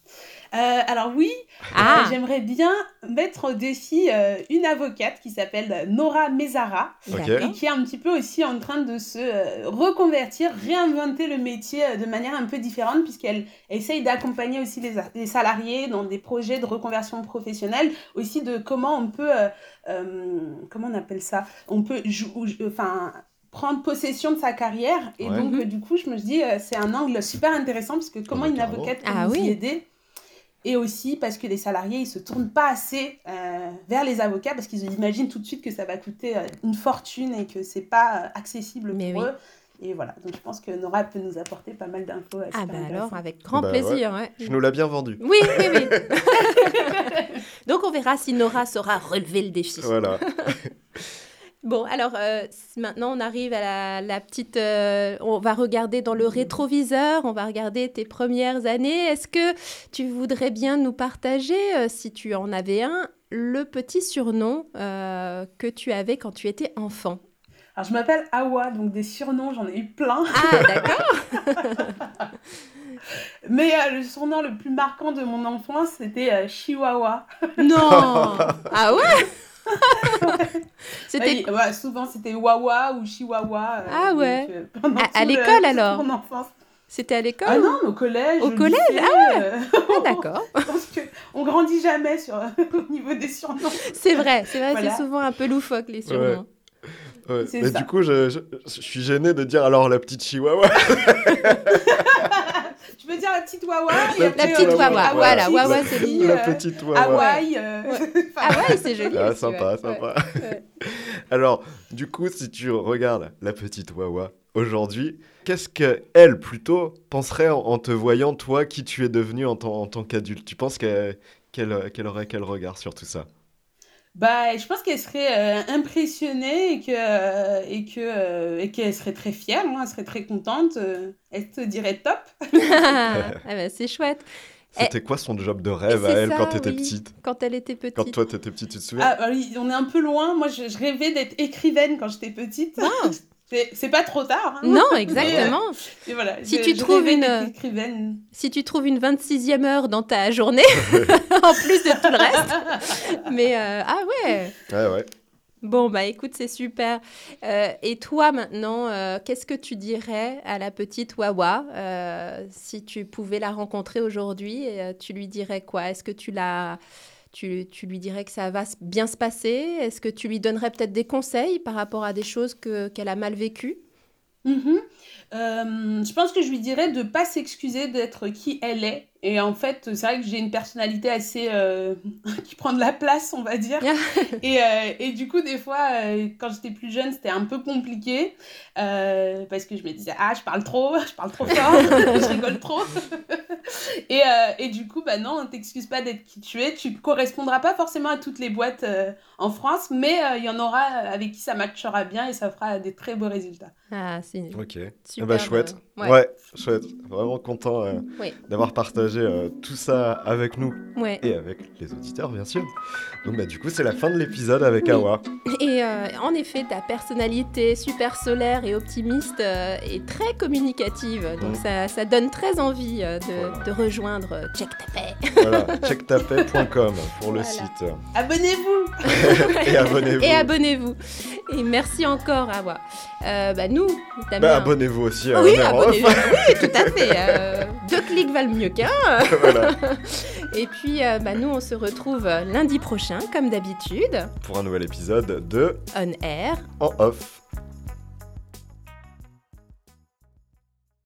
[SPEAKER 4] euh, alors oui, ah. euh, j'aimerais bien mettre au défi euh, une avocate qui s'appelle Nora Mezara et qui est un petit peu aussi en train de se reconvertir, réinventer le métier de manière un peu différente puisqu'elle essaye d'accompagner aussi les, salariés dans des projets de reconversion professionnelle, aussi de comment on peut, comment on appelle ça, on peut, enfin prendre possession de sa carrière. Et donc, mhm. du coup, je me dis, c'est un angle super intéressant parce que comment une avocate peut ah nous aider? Et aussi parce que les salariés, ils se tournent pas assez euh, vers les avocats parce qu'ils imaginent tout de suite que ça va coûter euh, une fortune et que c'est pas euh, accessible pour eux. Et voilà, donc je pense que Nora peut nous apporter pas mal d'infos.
[SPEAKER 3] Ah bah alors, avec grand bah plaisir. Ouais.
[SPEAKER 1] Je nous l'ai bien vendu.
[SPEAKER 3] Oui, oui, oui. (laughs) donc on verra si Nora saura relever le défi.
[SPEAKER 1] Voilà. (laughs)
[SPEAKER 3] Bon, alors euh, maintenant on arrive à la, petite... Euh, on va regarder dans le rétroviseur, on va regarder tes premières années. Est-ce que tu voudrais bien nous partager, euh, si tu en avais un, le petit surnom que tu avais quand tu étais enfant?
[SPEAKER 4] Alors je m'appelle Awa, donc des surnoms j'en ai eu plein.
[SPEAKER 3] Ah d'accord (laughs)
[SPEAKER 4] Mais le surnom le plus marquant de mon enfance, c'était Chihuahua.
[SPEAKER 3] Non (laughs) Ah ouais? (laughs)
[SPEAKER 4] c'était souvent c'était Wawa ou Chihuahua.
[SPEAKER 3] Euh, ah ouais. Euh, à, l'école alors.
[SPEAKER 4] Mon enfance.
[SPEAKER 3] C'était à l'école
[SPEAKER 4] Ah
[SPEAKER 3] ou-
[SPEAKER 4] non, mais au collège.
[SPEAKER 3] Au collège,
[SPEAKER 4] lycée, euh,
[SPEAKER 3] Ah, (laughs) d'accord. (laughs)
[SPEAKER 4] Pense qu'on grandit jamais sur, au niveau des surnoms.
[SPEAKER 3] C'est vrai, c'est vrai,
[SPEAKER 4] Voilà.
[SPEAKER 3] c'est souvent un peu loufoque les surnoms.
[SPEAKER 1] Ouais, mais
[SPEAKER 4] ça.
[SPEAKER 1] du coup, je, je- je suis gêné de dire alors la petite chihuahua.
[SPEAKER 4] Peux dire la petite Wawa
[SPEAKER 1] La
[SPEAKER 3] petite
[SPEAKER 4] euh,
[SPEAKER 3] Wawa, voilà,
[SPEAKER 4] petite,
[SPEAKER 3] Wawa, c'est
[SPEAKER 4] Hawaii,
[SPEAKER 3] mignon.
[SPEAKER 1] la
[SPEAKER 4] euh,
[SPEAKER 1] petite Wawa.
[SPEAKER 4] Hawaï. euh,
[SPEAKER 3] Ouais.
[SPEAKER 4] enfin, (laughs)
[SPEAKER 3] Ah ouais, c'est joli.
[SPEAKER 1] Ah,
[SPEAKER 3] aussi,
[SPEAKER 1] sympa,
[SPEAKER 3] ouais.
[SPEAKER 1] sympa.
[SPEAKER 3] Ouais.
[SPEAKER 1] Alors, du coup, si tu regardes la petite Wawa aujourd'hui, qu'est-ce que elle plutôt penserait en, en te voyant toi qui tu es devenu en, tant- en tant qu'adulte? Tu penses qu'elle qu'elle- qu'elle aurait quel regard sur tout ça?
[SPEAKER 4] Bah, je pense qu'elle serait euh, impressionnée et que euh, et que euh, et qu'elle serait très fière, hein, elle serait très contente. euh, elle te dirait top. (laughs)
[SPEAKER 3] ah bah, c'est chouette.
[SPEAKER 1] C'était quoi son job de rêve à elle
[SPEAKER 3] ça,
[SPEAKER 1] quand t'étais
[SPEAKER 3] oui.
[SPEAKER 1] petite
[SPEAKER 3] Quand elle était petite.
[SPEAKER 1] Quand toi t'étais petite, tu te souviens
[SPEAKER 4] Ah, bah oui, on est un peu loin. Moi, je, je rêvais d'être écrivaine quand j'étais petite.
[SPEAKER 3] Ah. (laughs)
[SPEAKER 4] C'est- C'est pas trop tard. hein.
[SPEAKER 3] Non, (laughs) exactement.
[SPEAKER 4] Et voilà,
[SPEAKER 3] Si
[SPEAKER 4] je-
[SPEAKER 3] tu
[SPEAKER 4] je
[SPEAKER 3] trouves une-. Si tu trouves une 26e heure dans ta journée, (laughs) en plus de tout le reste. (laughs) Mais euh, ah ouais.
[SPEAKER 1] Ouais, ouais.
[SPEAKER 3] Bon, bah écoute, c'est super. Euh, et toi maintenant, euh, qu'est-ce que tu dirais à la petite Wawa euh, si tu pouvais la rencontrer aujourd'hui euh, Tu lui dirais quoi? Est-ce que tu la... Tu, lui dirais que ça va bien se passer? Est-ce que tu lui donnerais peut-être des conseils par rapport à des choses que, qu'elle a mal vécues?
[SPEAKER 4] Mhm. Euh, je pense que je lui dirais de pas s'excuser d'être qui elle est. Et en fait, c'est vrai que j'ai une personnalité assez euh, (laughs) qui prend de la place, on va dire. (laughs) et, euh, et du coup, des fois, euh, quand j'étais plus jeune, c'était un peu compliqué euh, parce que je me disais ah je parle trop, (laughs) je parle trop fort, je rigole trop. et, euh, et du coup, bah non, t'excuses pas d'être qui tu es. Tu correspondras pas forcément à toutes les boîtes euh, en France, mais euh, il y en aura avec qui ça matchera bien et ça fera des très beaux résultats.
[SPEAKER 3] Ah, c'est
[SPEAKER 1] Ok. Eh
[SPEAKER 3] super.
[SPEAKER 1] bah, chouette.
[SPEAKER 3] euh,
[SPEAKER 1] Ouais. chouette. Vraiment content euh,
[SPEAKER 3] Oui.
[SPEAKER 1] d'avoir partagé euh, tout ça avec nous
[SPEAKER 3] Ouais.
[SPEAKER 1] et avec les auditeurs, bien sûr. Donc, bah, du coup, c'est la fin de l'épisode avec
[SPEAKER 3] Oui.
[SPEAKER 1] Awa.
[SPEAKER 3] Et euh, en effet, ta personnalité super solaire et optimiste euh, est très communicative. Donc
[SPEAKER 1] Mm.
[SPEAKER 3] ça, ça donne très envie euh, de,
[SPEAKER 1] Voilà.
[SPEAKER 3] de rejoindre euh, Check Ta Paix.
[SPEAKER 1] Voilà, checktapay.com pour le
[SPEAKER 3] Voilà.
[SPEAKER 1] site.
[SPEAKER 4] Abonnez-vous (laughs)
[SPEAKER 1] et abonnez-vous.
[SPEAKER 3] Et abonnez-vous. Et merci encore, Awa. Euh, bah, nous, Damien-
[SPEAKER 1] Bah, abonnez-vous aussi à
[SPEAKER 3] oui,
[SPEAKER 1] Honneur Off.
[SPEAKER 3] abonnez-vous. oui, tout à fait. euh, deux clics valent mieux qu'un.
[SPEAKER 1] voilà,
[SPEAKER 3] Et puis, euh, bah, nous, on se retrouve lundi prochain, comme d'habitude,
[SPEAKER 1] pour un nouvel épisode de
[SPEAKER 3] on air.
[SPEAKER 1] En Off.